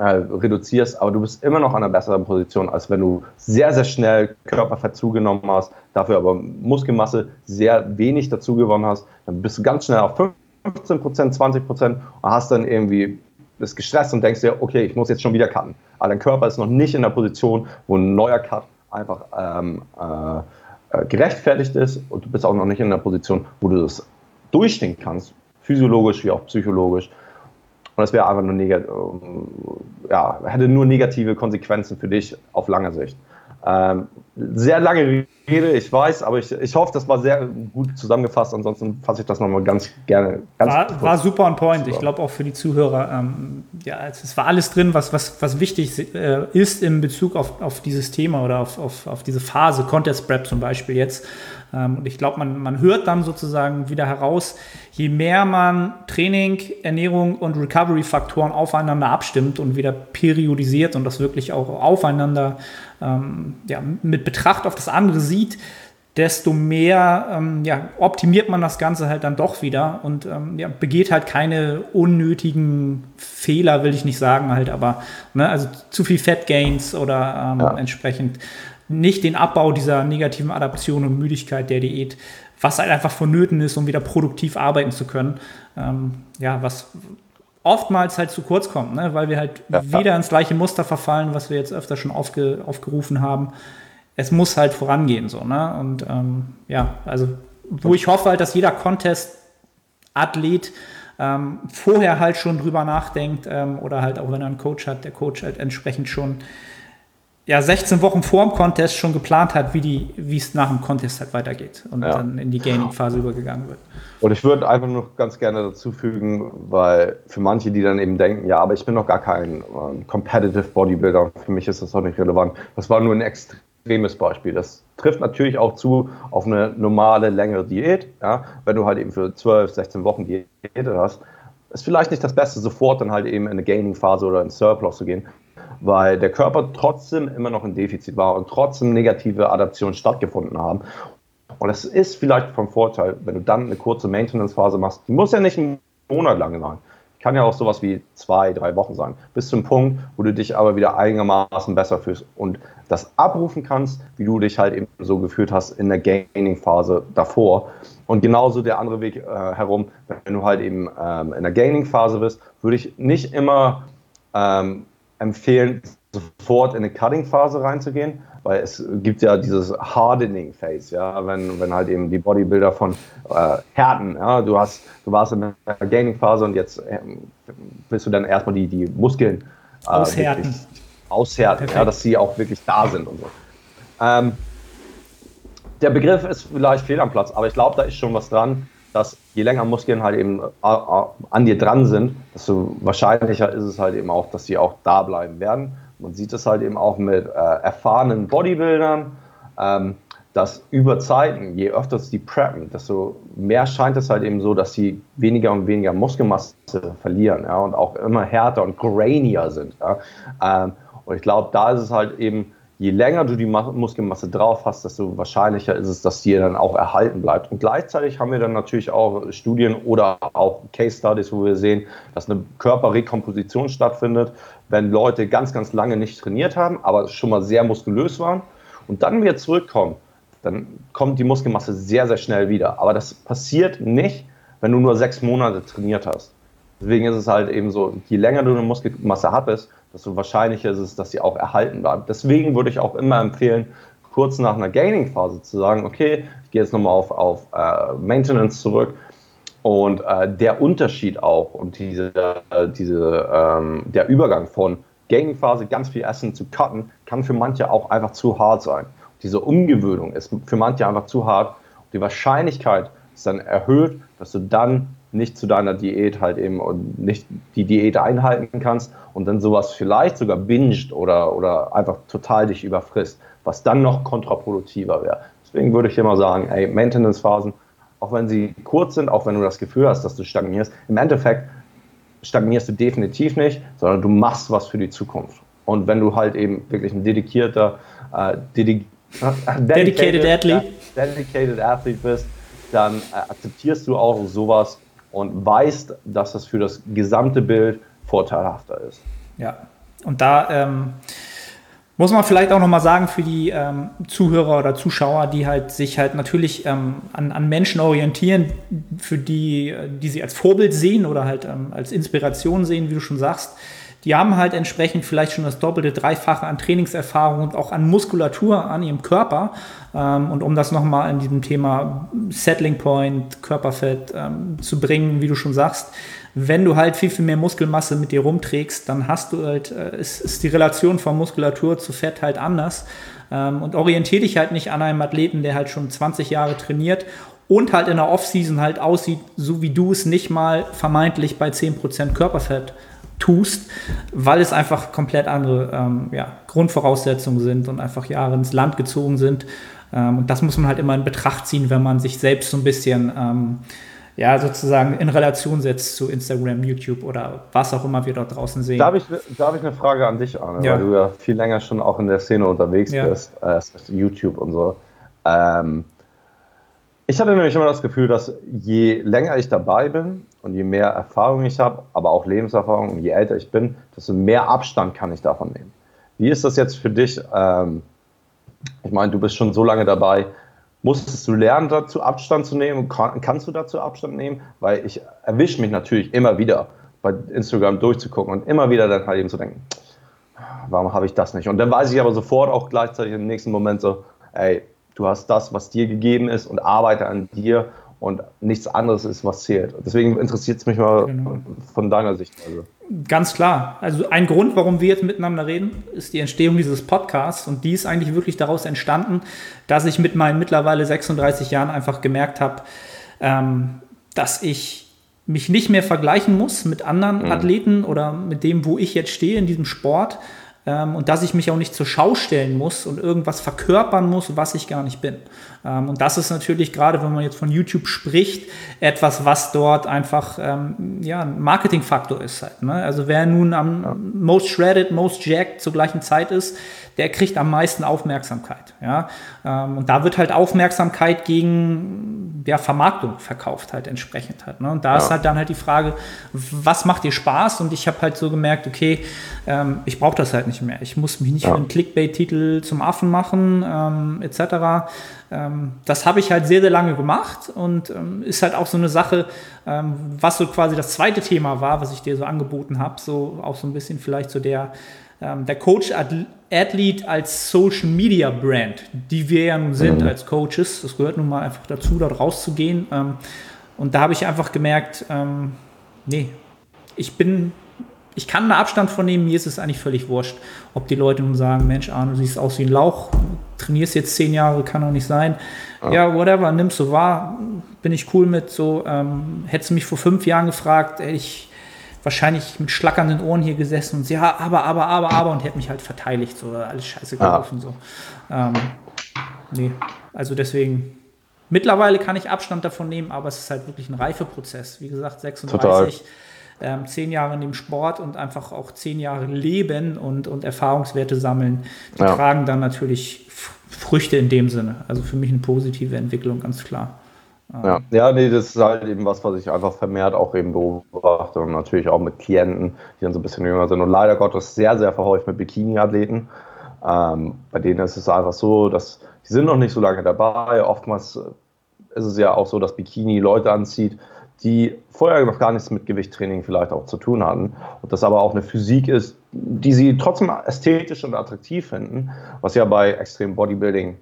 äh, reduzierst, aber du bist immer noch an einer besseren Position, als wenn du sehr, sehr schnell Körperfett zugenommen hast, dafür aber Muskelmasse sehr wenig dazu gewonnen hast, dann bist du ganz schnell auf 15 Prozent, 20 Prozent und hast dann irgendwie bist gestresst und denkst dir, okay, ich muss jetzt schon wieder cutten. Aber dein Körper ist noch nicht in der Position, wo ein neuer Cut einfach ähm, äh, äh gerechtfertigt ist und du bist auch noch nicht in der Position, wo du das durchstehen kannst, physiologisch wie auch psychologisch. Und das wäre einfach nur negativ, ja, hätte nur negative Konsequenzen für dich auf lange Sicht. Ähm, sehr lange Rede, ich weiß, aber ich, ich hoffe, das war sehr gut zusammengefasst. Ansonsten fasse ich das nochmal ganz gerne. Ganz war, war super on point. Ich glaube auch für die Zuhörer, ähm, ja, es war alles drin, was, was, was wichtig äh, ist in Bezug auf, auf dieses Thema oder auf, auf, auf diese Phase, Contest Prep zum Beispiel jetzt. Ähm, und ich glaube, man, man hört dann sozusagen wieder heraus, je mehr man Training, Ernährung und Recovery-Faktoren aufeinander abstimmt und wieder periodisiert und das wirklich auch aufeinander ähm, ja, mit Betracht auf das andere sieht, desto mehr ähm, ja, optimiert man das Ganze halt dann doch wieder und ähm, ja, begeht halt keine unnötigen Fehler, will ich nicht sagen halt, aber ne, also zu viel Fat Gains oder ähm, ja. entsprechend nicht den Abbau dieser negativen Adaption und Müdigkeit der Diät, was halt einfach vonnöten ist, um wieder produktiv arbeiten zu können. Ähm, ja, was oftmals halt zu kurz kommt, ne? weil wir halt ja, wieder ins gleiche Muster verfallen, was wir jetzt öfter schon aufge aufgerufen haben. Es muss halt vorangehen, so, ne? Und ähm, ja, also, wo ich hoffe halt, dass jeder Contest-Athlet ähm, vorher halt schon drüber nachdenkt ähm, oder halt auch wenn er einen Coach hat, der Coach halt entsprechend schon ja, 16 Wochen vor dem Contest schon geplant hat, wie es nach dem Contest halt weitergeht und ja. dann in die Gaming-Phase übergegangen wird. Und ich würde einfach noch ganz gerne dazu fügen, weil für manche, die dann eben denken, ja, aber ich bin noch gar kein äh, Competitive Bodybuilder, für mich ist das auch nicht relevant. Das war nur ein extremes Beispiel. Das trifft natürlich auch zu auf eine normale, längere Diät. Ja? Wenn du halt eben für 12, 16 Wochen Diät hast, ist vielleicht nicht das Beste, sofort dann halt eben in eine Gaining-Phase oder in Surplus zu gehen weil der Körper trotzdem immer noch ein Defizit war und trotzdem negative Adaptionen stattgefunden haben. Und es ist vielleicht vom Vorteil, wenn du dann eine kurze Maintenance-Phase machst, die muss ja nicht einen Monat lang sein. Kann ja auch sowas wie zwei, drei Wochen sein. Bis zum Punkt, wo du dich aber wieder einigermaßen besser fühlst und das abrufen kannst, wie du dich halt eben so gefühlt hast in der Gaining-Phase davor. Und genauso der andere Weg äh, herum, wenn du halt eben ähm, in der Gaining-Phase bist, würde ich nicht immer ähm, empfehlen, sofort in eine Cutting-Phase reinzugehen, weil es gibt ja dieses Hardening-Phase, ja, wenn, wenn halt eben die Bodybuilder von äh, Härten, ja, du hast, du warst in der Gaining-Phase und jetzt äh, willst du dann erstmal die, die Muskeln äh, aushärten, aushärten ja, dass sie auch wirklich da sind und so. Ähm, der Begriff ist vielleicht fehl am Platz, aber ich glaube, da ist schon was dran, dass je länger Muskeln halt eben äh, äh, an dir dran sind, desto wahrscheinlicher ist es halt eben auch, dass sie auch da bleiben werden. Man sieht es halt eben auch mit äh, erfahrenen Bodybuildern, ähm, dass über Zeiten, je öfter sie preppen, desto mehr scheint es halt eben so, dass sie weniger und weniger Muskelmasse verlieren ja, und auch immer härter und grainier sind. Ja. Ähm, und ich glaube, da ist es halt eben je länger du die Muskelmasse drauf hast, desto wahrscheinlicher ist es, dass die dann auch erhalten bleibt. Und gleichzeitig haben wir dann natürlich auch Studien oder auch Case Studies, wo wir sehen, dass eine Körperrekomposition stattfindet, wenn Leute ganz, ganz lange nicht trainiert haben, aber schon mal sehr muskulös waren und dann wieder zurückkommen, dann kommt die Muskelmasse sehr, sehr schnell wieder. Aber das passiert nicht, wenn du nur sechs Monate trainiert hast. Deswegen ist es halt eben so, je länger du eine Muskelmasse hattest, desto wahrscheinlicher ist es, dass sie auch erhalten bleibt. Deswegen würde ich auch immer empfehlen, kurz nach einer Gaining-Phase zu sagen, okay, ich gehe jetzt nochmal auf, auf äh, Maintenance zurück. Und äh, der Unterschied auch und diese, äh, diese, ähm, der Übergang von Gaining-Phase ganz viel Essen zu cutten, kann für manche auch einfach zu hart sein. Diese Umgewöhnung ist für manche einfach zu hart. Die Wahrscheinlichkeit ist dann erhöht, dass du dann nicht zu deiner Diät halt eben und nicht die Diät einhalten kannst und dann sowas vielleicht sogar binged oder, oder einfach total dich überfrisst, was dann noch kontraproduktiver wäre. Deswegen würde ich immer sagen, ey, Maintenance-Phasen, auch wenn sie kurz sind, auch wenn du das Gefühl hast, dass du stagnierst, im Endeffekt stagnierst du definitiv nicht, sondern du machst was für die Zukunft. Und wenn du halt eben wirklich ein dedizierter, äh, dedi dedicated, dedicated Athlete. dedicated Athlete bist, dann äh, akzeptierst du auch sowas und weißt, dass das für das gesamte Bild vorteilhafter ist. Ja, und da ähm, muss man vielleicht auch nochmal sagen für die ähm, Zuhörer oder Zuschauer, die halt sich halt natürlich ähm, an, an, Menschen orientieren, für die, die sie als Vorbild sehen oder halt ähm, als Inspiration sehen, wie du schon sagst. Die haben halt entsprechend vielleicht schon das doppelte, dreifache an Trainingserfahrung und auch an Muskulatur an ihrem Körper. Ähm, und um das nochmal in diesem Thema Settling Point, Körperfett ähm, zu bringen, wie du schon sagst, wenn du halt viel, viel mehr Muskelmasse mit dir rumträgst, dann hast du halt, äh, ist, ist die Relation von Muskulatur zu Fett halt anders. Ähm, und orientiere dich halt nicht an einem Athleten, der halt schon 20 Jahre trainiert und halt in der Offseason halt aussieht, so wie du es nicht mal vermeintlich bei 10% Körperfett tust, weil es einfach komplett andere ähm, ja, Grundvoraussetzungen sind und einfach Jahre ins Land gezogen sind. Ähm, und das muss man halt immer in Betracht ziehen, wenn man sich selbst so ein bisschen ähm, ja, sozusagen in Relation setzt zu Instagram, YouTube oder was auch immer wir dort draußen sehen. Darf ich, darf ich eine Frage an dich, Arne, ja. weil du ja viel länger schon auch in der Szene unterwegs ja. bist, äh, YouTube und so. Ähm, ich hatte nämlich immer das Gefühl, dass je länger ich dabei bin und je mehr Erfahrung ich habe, aber auch Lebenserfahrung und je älter ich bin, desto mehr Abstand kann ich davon nehmen. Wie ist das jetzt für dich? Ähm, ich meine, du bist schon so lange dabei. Musstest du lernen, dazu Abstand zu nehmen? Kann, kannst du dazu Abstand nehmen? Weil ich erwische mich natürlich immer wieder bei Instagram durchzugucken und immer wieder dann halt eben zu denken, warum habe ich das nicht? Und dann weiß ich aber sofort auch gleichzeitig im nächsten Moment so, ey, du hast das, was dir gegeben ist und arbeite an dir und nichts anderes ist, was zählt. Deswegen interessiert es mich mal genau. von deiner Sicht. Also. Ganz klar. Also ein Grund, warum wir jetzt miteinander reden, ist die Entstehung dieses Podcasts und die ist eigentlich wirklich daraus entstanden, dass ich mit meinen mittlerweile 36 Jahren einfach gemerkt habe, ähm, dass ich mich nicht mehr vergleichen muss mit anderen mhm. Athleten oder mit dem, wo ich jetzt stehe in diesem Sport, und dass ich mich auch nicht zur Schau stellen muss und irgendwas verkörpern muss, was ich gar nicht bin. Ähm, und das ist natürlich gerade, wenn man jetzt von YouTube spricht, etwas, was dort einfach ähm, ja, ein Marketingfaktor ist. Halt, ne? Also wer nun am most shredded, most jacked zur gleichen Zeit ist, der kriegt am meisten Aufmerksamkeit. Ja? Ähm, und da wird halt Aufmerksamkeit gegen ja, Vermarktung verkauft halt entsprechend halt. Ne? Und da ja. ist halt dann halt die Frage, was macht dir Spaß? Und ich habe halt so gemerkt, okay, ähm, ich brauche das halt nicht mehr. Ich muss mich nicht ja. für einen Clickbait-Titel zum Affen machen, ähm, etc. Ähm, das habe ich halt sehr, sehr lange gemacht und ähm, ist halt auch so eine Sache, ähm, was so quasi das zweite Thema war, was ich dir so angeboten habe, so auch so ein bisschen vielleicht so der ähm, der Coach Athlete als Social Media Brand, die wir ja nun sind mhm. als Coaches. Das gehört nun mal einfach dazu, dort rauszugehen. Ähm, und da habe ich einfach gemerkt, ähm, nee, ich bin, ich kann da Abstand von nehmen, mir ist es eigentlich völlig wurscht, ob die Leute nun sagen, Mensch, Arne, du siehst aus wie ein Lauch, trainierst jetzt zehn Jahre, kann doch nicht sein. Ja, ja whatever, nimmst du wahr, bin ich cool mit, so, ähm, hättest du mich vor fünf Jahren gefragt, ey, ich wahrscheinlich mit schlackernden Ohren hier gesessen und ja, aber, aber, aber, aber und hätte mich halt verteidigt, so alles scheiße gelaufen. Ja. So. Ähm, nee, also deswegen, mittlerweile kann ich Abstand davon nehmen, aber es ist halt wirklich ein Reifeprozess. Wie gesagt, 36, ähm, zehn Jahre in dem Sport und einfach auch zehn Jahre Leben und, und Erfahrungswerte sammeln, die ja. tragen dann natürlich Früchte in dem Sinne. Also für mich eine positive Entwicklung, ganz klar. Ja. ja, nee, das ist halt eben was, was ich einfach vermehrt auch eben beobachte und natürlich auch mit Klienten, die dann so ein bisschen jünger sind und leider Gottes sehr, sehr verhäuft mit Bikini-Athleten. Ähm, bei denen ist es einfach so, dass die sind noch nicht so lange dabei. Oftmals ist es ja auch so, dass Bikini Leute anzieht, die vorher noch gar nichts mit Gewichttraining vielleicht auch zu tun hatten und das aber auch eine Physik ist, die sie trotzdem ästhetisch und attraktiv finden, was ja bei Extreme Bodybuilding,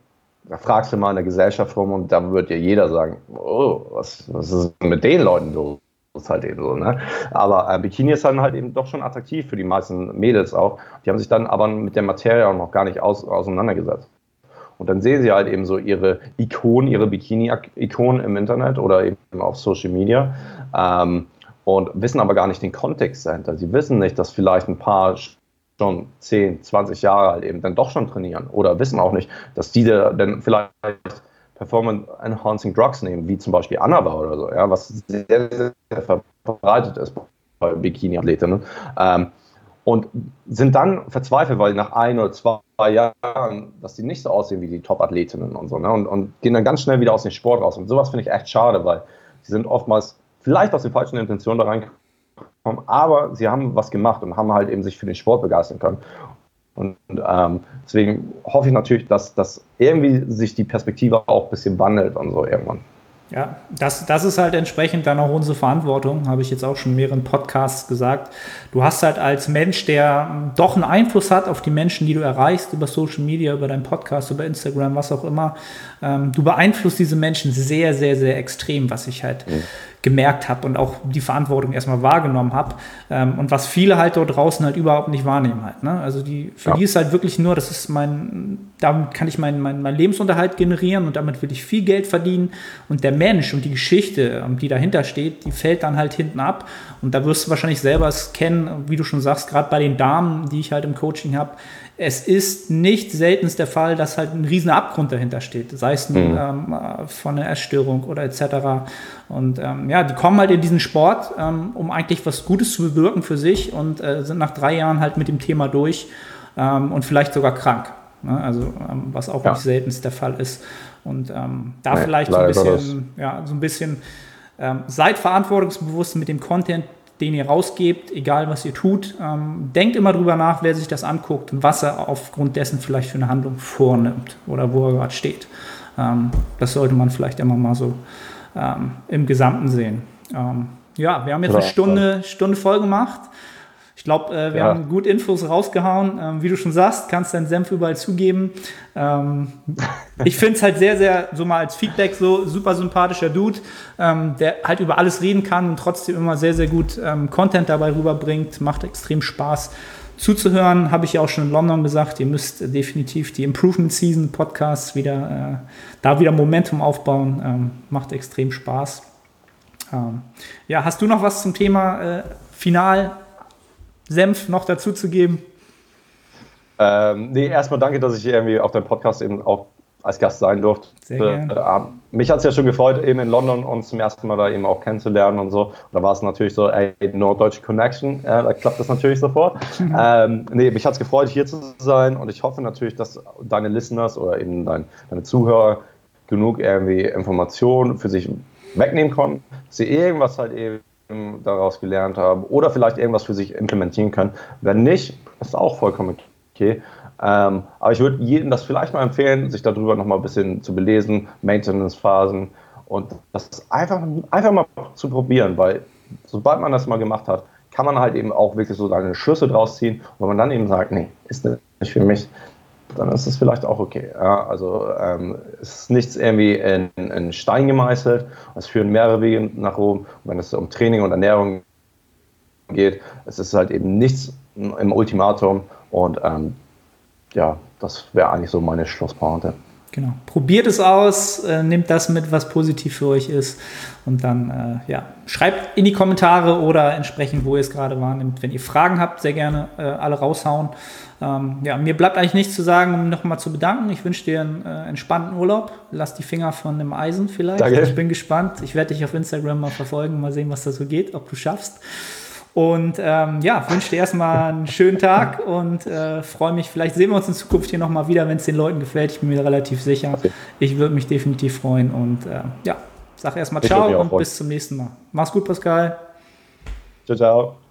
da fragst du mal in der Gesellschaft rum und da wird ja jeder sagen, oh, was, was ist mit den Leuten los? Ist halt eben so, ne? Aber äh, Bikini ist dann halt eben doch schon attraktiv für die meisten Mädels auch. Die haben sich dann aber mit der Materie auch noch gar nicht aus, auseinandergesetzt. Und dann sehen sie halt eben so ihre Ikonen, ihre Bikini-Ikonen im Internet oder eben auf Social Media ähm, und wissen aber gar nicht den Kontext dahinter. Sie wissen nicht, dass vielleicht ein paar schon 10, 20 Jahre alt eben dann doch schon trainieren oder wissen auch nicht, dass die dann vielleicht Performance Enhancing Drugs nehmen, wie zum Beispiel Anaba oder so, ja, was sehr, sehr verbreitet ist bei Bikini-Athletinnen. Ähm, und sind dann verzweifelt, weil nach ein oder zwei Jahren, dass die nicht so aussehen wie die Top-Athletinnen und so, ne? und, und, gehen dann ganz schnell wieder aus dem Sport raus. Und sowas finde ich echt schade, weil sie sind oftmals vielleicht aus den falschen Intentionen da reingekommen, aber sie haben was gemacht und haben halt eben sich für den Sport begeistern können. Und ähm, deswegen hoffe ich natürlich, dass, dass irgendwie sich die Perspektive auch ein bisschen wandelt und so irgendwann. Ja, das, das ist halt entsprechend dann auch unsere Verantwortung, habe ich jetzt auch schon in mehreren Podcasts gesagt. Du hast halt als Mensch, der doch einen Einfluss hat auf die Menschen, die du erreichst, über Social Media, über deinen Podcast, über Instagram, was auch immer. Ähm, du beeinflusst diese Menschen sehr, sehr, sehr extrem, was ich halt mhm gemerkt habe und auch die Verantwortung erstmal wahrgenommen habe. Ähm, und was viele halt dort draußen halt überhaupt nicht wahrnehmen halt. Ne? Also die, für ja. die ist halt wirklich nur, das ist mein, damit kann ich meinen mein, mein Lebensunterhalt generieren und damit will ich viel Geld verdienen. Und der Mensch und die Geschichte, ähm, die dahinter steht, die fällt dann halt hinten ab. Und da wirst du wahrscheinlich selber es kennen, wie du schon sagst, gerade bei den Damen, die ich halt im Coaching habe, es ist nicht selten der Fall, dass halt ein riesen Abgrund dahinter steht, sei es nun, mhm. ähm, von einer Essstörung oder etc. Und ähm, ja, die kommen halt in diesen Sport, ähm, um eigentlich was Gutes zu bewirken für sich und äh, sind nach drei Jahren halt mit dem Thema durch ähm, und vielleicht sogar krank. Ne? Also ähm, was auch ja. nicht selten der Fall ist. Und ähm, da nee, vielleicht so ein bisschen, ja, so ein bisschen seid verantwortungsbewusst mit dem Content, den ihr rausgebt, egal was ihr tut. Ähm, denkt immer drüber nach, wer sich das anguckt und was er aufgrund dessen vielleicht für eine Handlung vornimmt oder wo er gerade steht. Ähm, das sollte man vielleicht immer mal so ähm, im Gesamten sehen. Ähm, ja, wir haben jetzt eine Stunde, Stunde voll gemacht. Ich glaube, äh, wir ja. haben gut Infos rausgehauen. Ähm, wie du schon sagst, kannst deinen Senf überall zugeben. Ähm, [laughs] ich finde es halt sehr, sehr, so mal als Feedback, so super sympathischer Dude, ähm, der halt über alles reden kann und trotzdem immer sehr, sehr gut ähm, Content dabei rüberbringt. Macht extrem Spaß zuzuhören. Habe ich ja auch schon in London gesagt. Ihr müsst definitiv die Improvement Season Podcasts wieder, äh, da wieder Momentum aufbauen. Ähm, macht extrem Spaß. Ähm, ja, hast du noch was zum Thema äh, Final? Senf noch dazu zu geben? Ähm, nee, erstmal danke, dass ich irgendwie auf deinem Podcast eben auch als Gast sein durfte. Sehr gerne. Äh, mich hat es ja schon gefreut, eben in London uns zum ersten Mal da eben auch kennenzulernen und so. Und da war es natürlich so, ey, norddeutsche Connection, äh, da klappt das natürlich sofort. [laughs] Ähm, nee, mich hat es gefreut, hier zu sein und ich hoffe natürlich, dass deine Listeners oder eben dein, deine Zuhörer genug irgendwie Informationen für sich wegnehmen konnten, dass sie irgendwas halt eben daraus gelernt haben oder vielleicht irgendwas für sich implementieren können. Wenn nicht, ist auch vollkommen okay. Ähm, aber ich würde jedem das vielleicht mal empfehlen, sich darüber nochmal ein bisschen zu belesen, Maintenance-Phasen und das einfach, einfach mal zu probieren, weil sobald man das mal gemacht hat, kann man halt eben auch wirklich so seine Schlüsse draus ziehen. Und wenn man dann eben sagt, nee, ist nicht für mich, dann ist es vielleicht auch okay. Ja, also ähm, es ist nichts irgendwie in, in Stein gemeißelt. Es führen mehrere Wege nach oben. Und wenn es um Training und Ernährung geht, es ist halt eben nichts im Ultimatum. Und ähm, ja, das wäre eigentlich so meine Schlusspointe. Genau. Probiert es aus, äh, nehmt das mit, was positiv für euch ist. Und dann, äh, ja, schreibt in die Kommentare oder entsprechend, wo ihr es gerade wahrnimmt. Wenn ihr Fragen habt, sehr gerne äh, alle raushauen. Ähm, ja, mir bleibt eigentlich nichts zu sagen, um nochmal zu bedanken. Ich wünsche dir einen äh, entspannten Urlaub. Lass die Finger von dem Eisen vielleicht. Danke. Ich bin gespannt. Ich werde dich auf Instagram mal verfolgen, mal sehen, was da so geht, ob du schaffst. Und ähm, ja, wünsche dir erstmal einen schönen Tag und äh, freue mich. Vielleicht sehen wir uns in Zukunft hier nochmal wieder, wenn es den Leuten gefällt. Ich bin mir relativ sicher. Okay. Ich würde mich definitiv freuen. Und äh, ja, sag erstmal ciao und bis zum nächsten Mal. Mach's gut, Pascal. Ciao, ciao.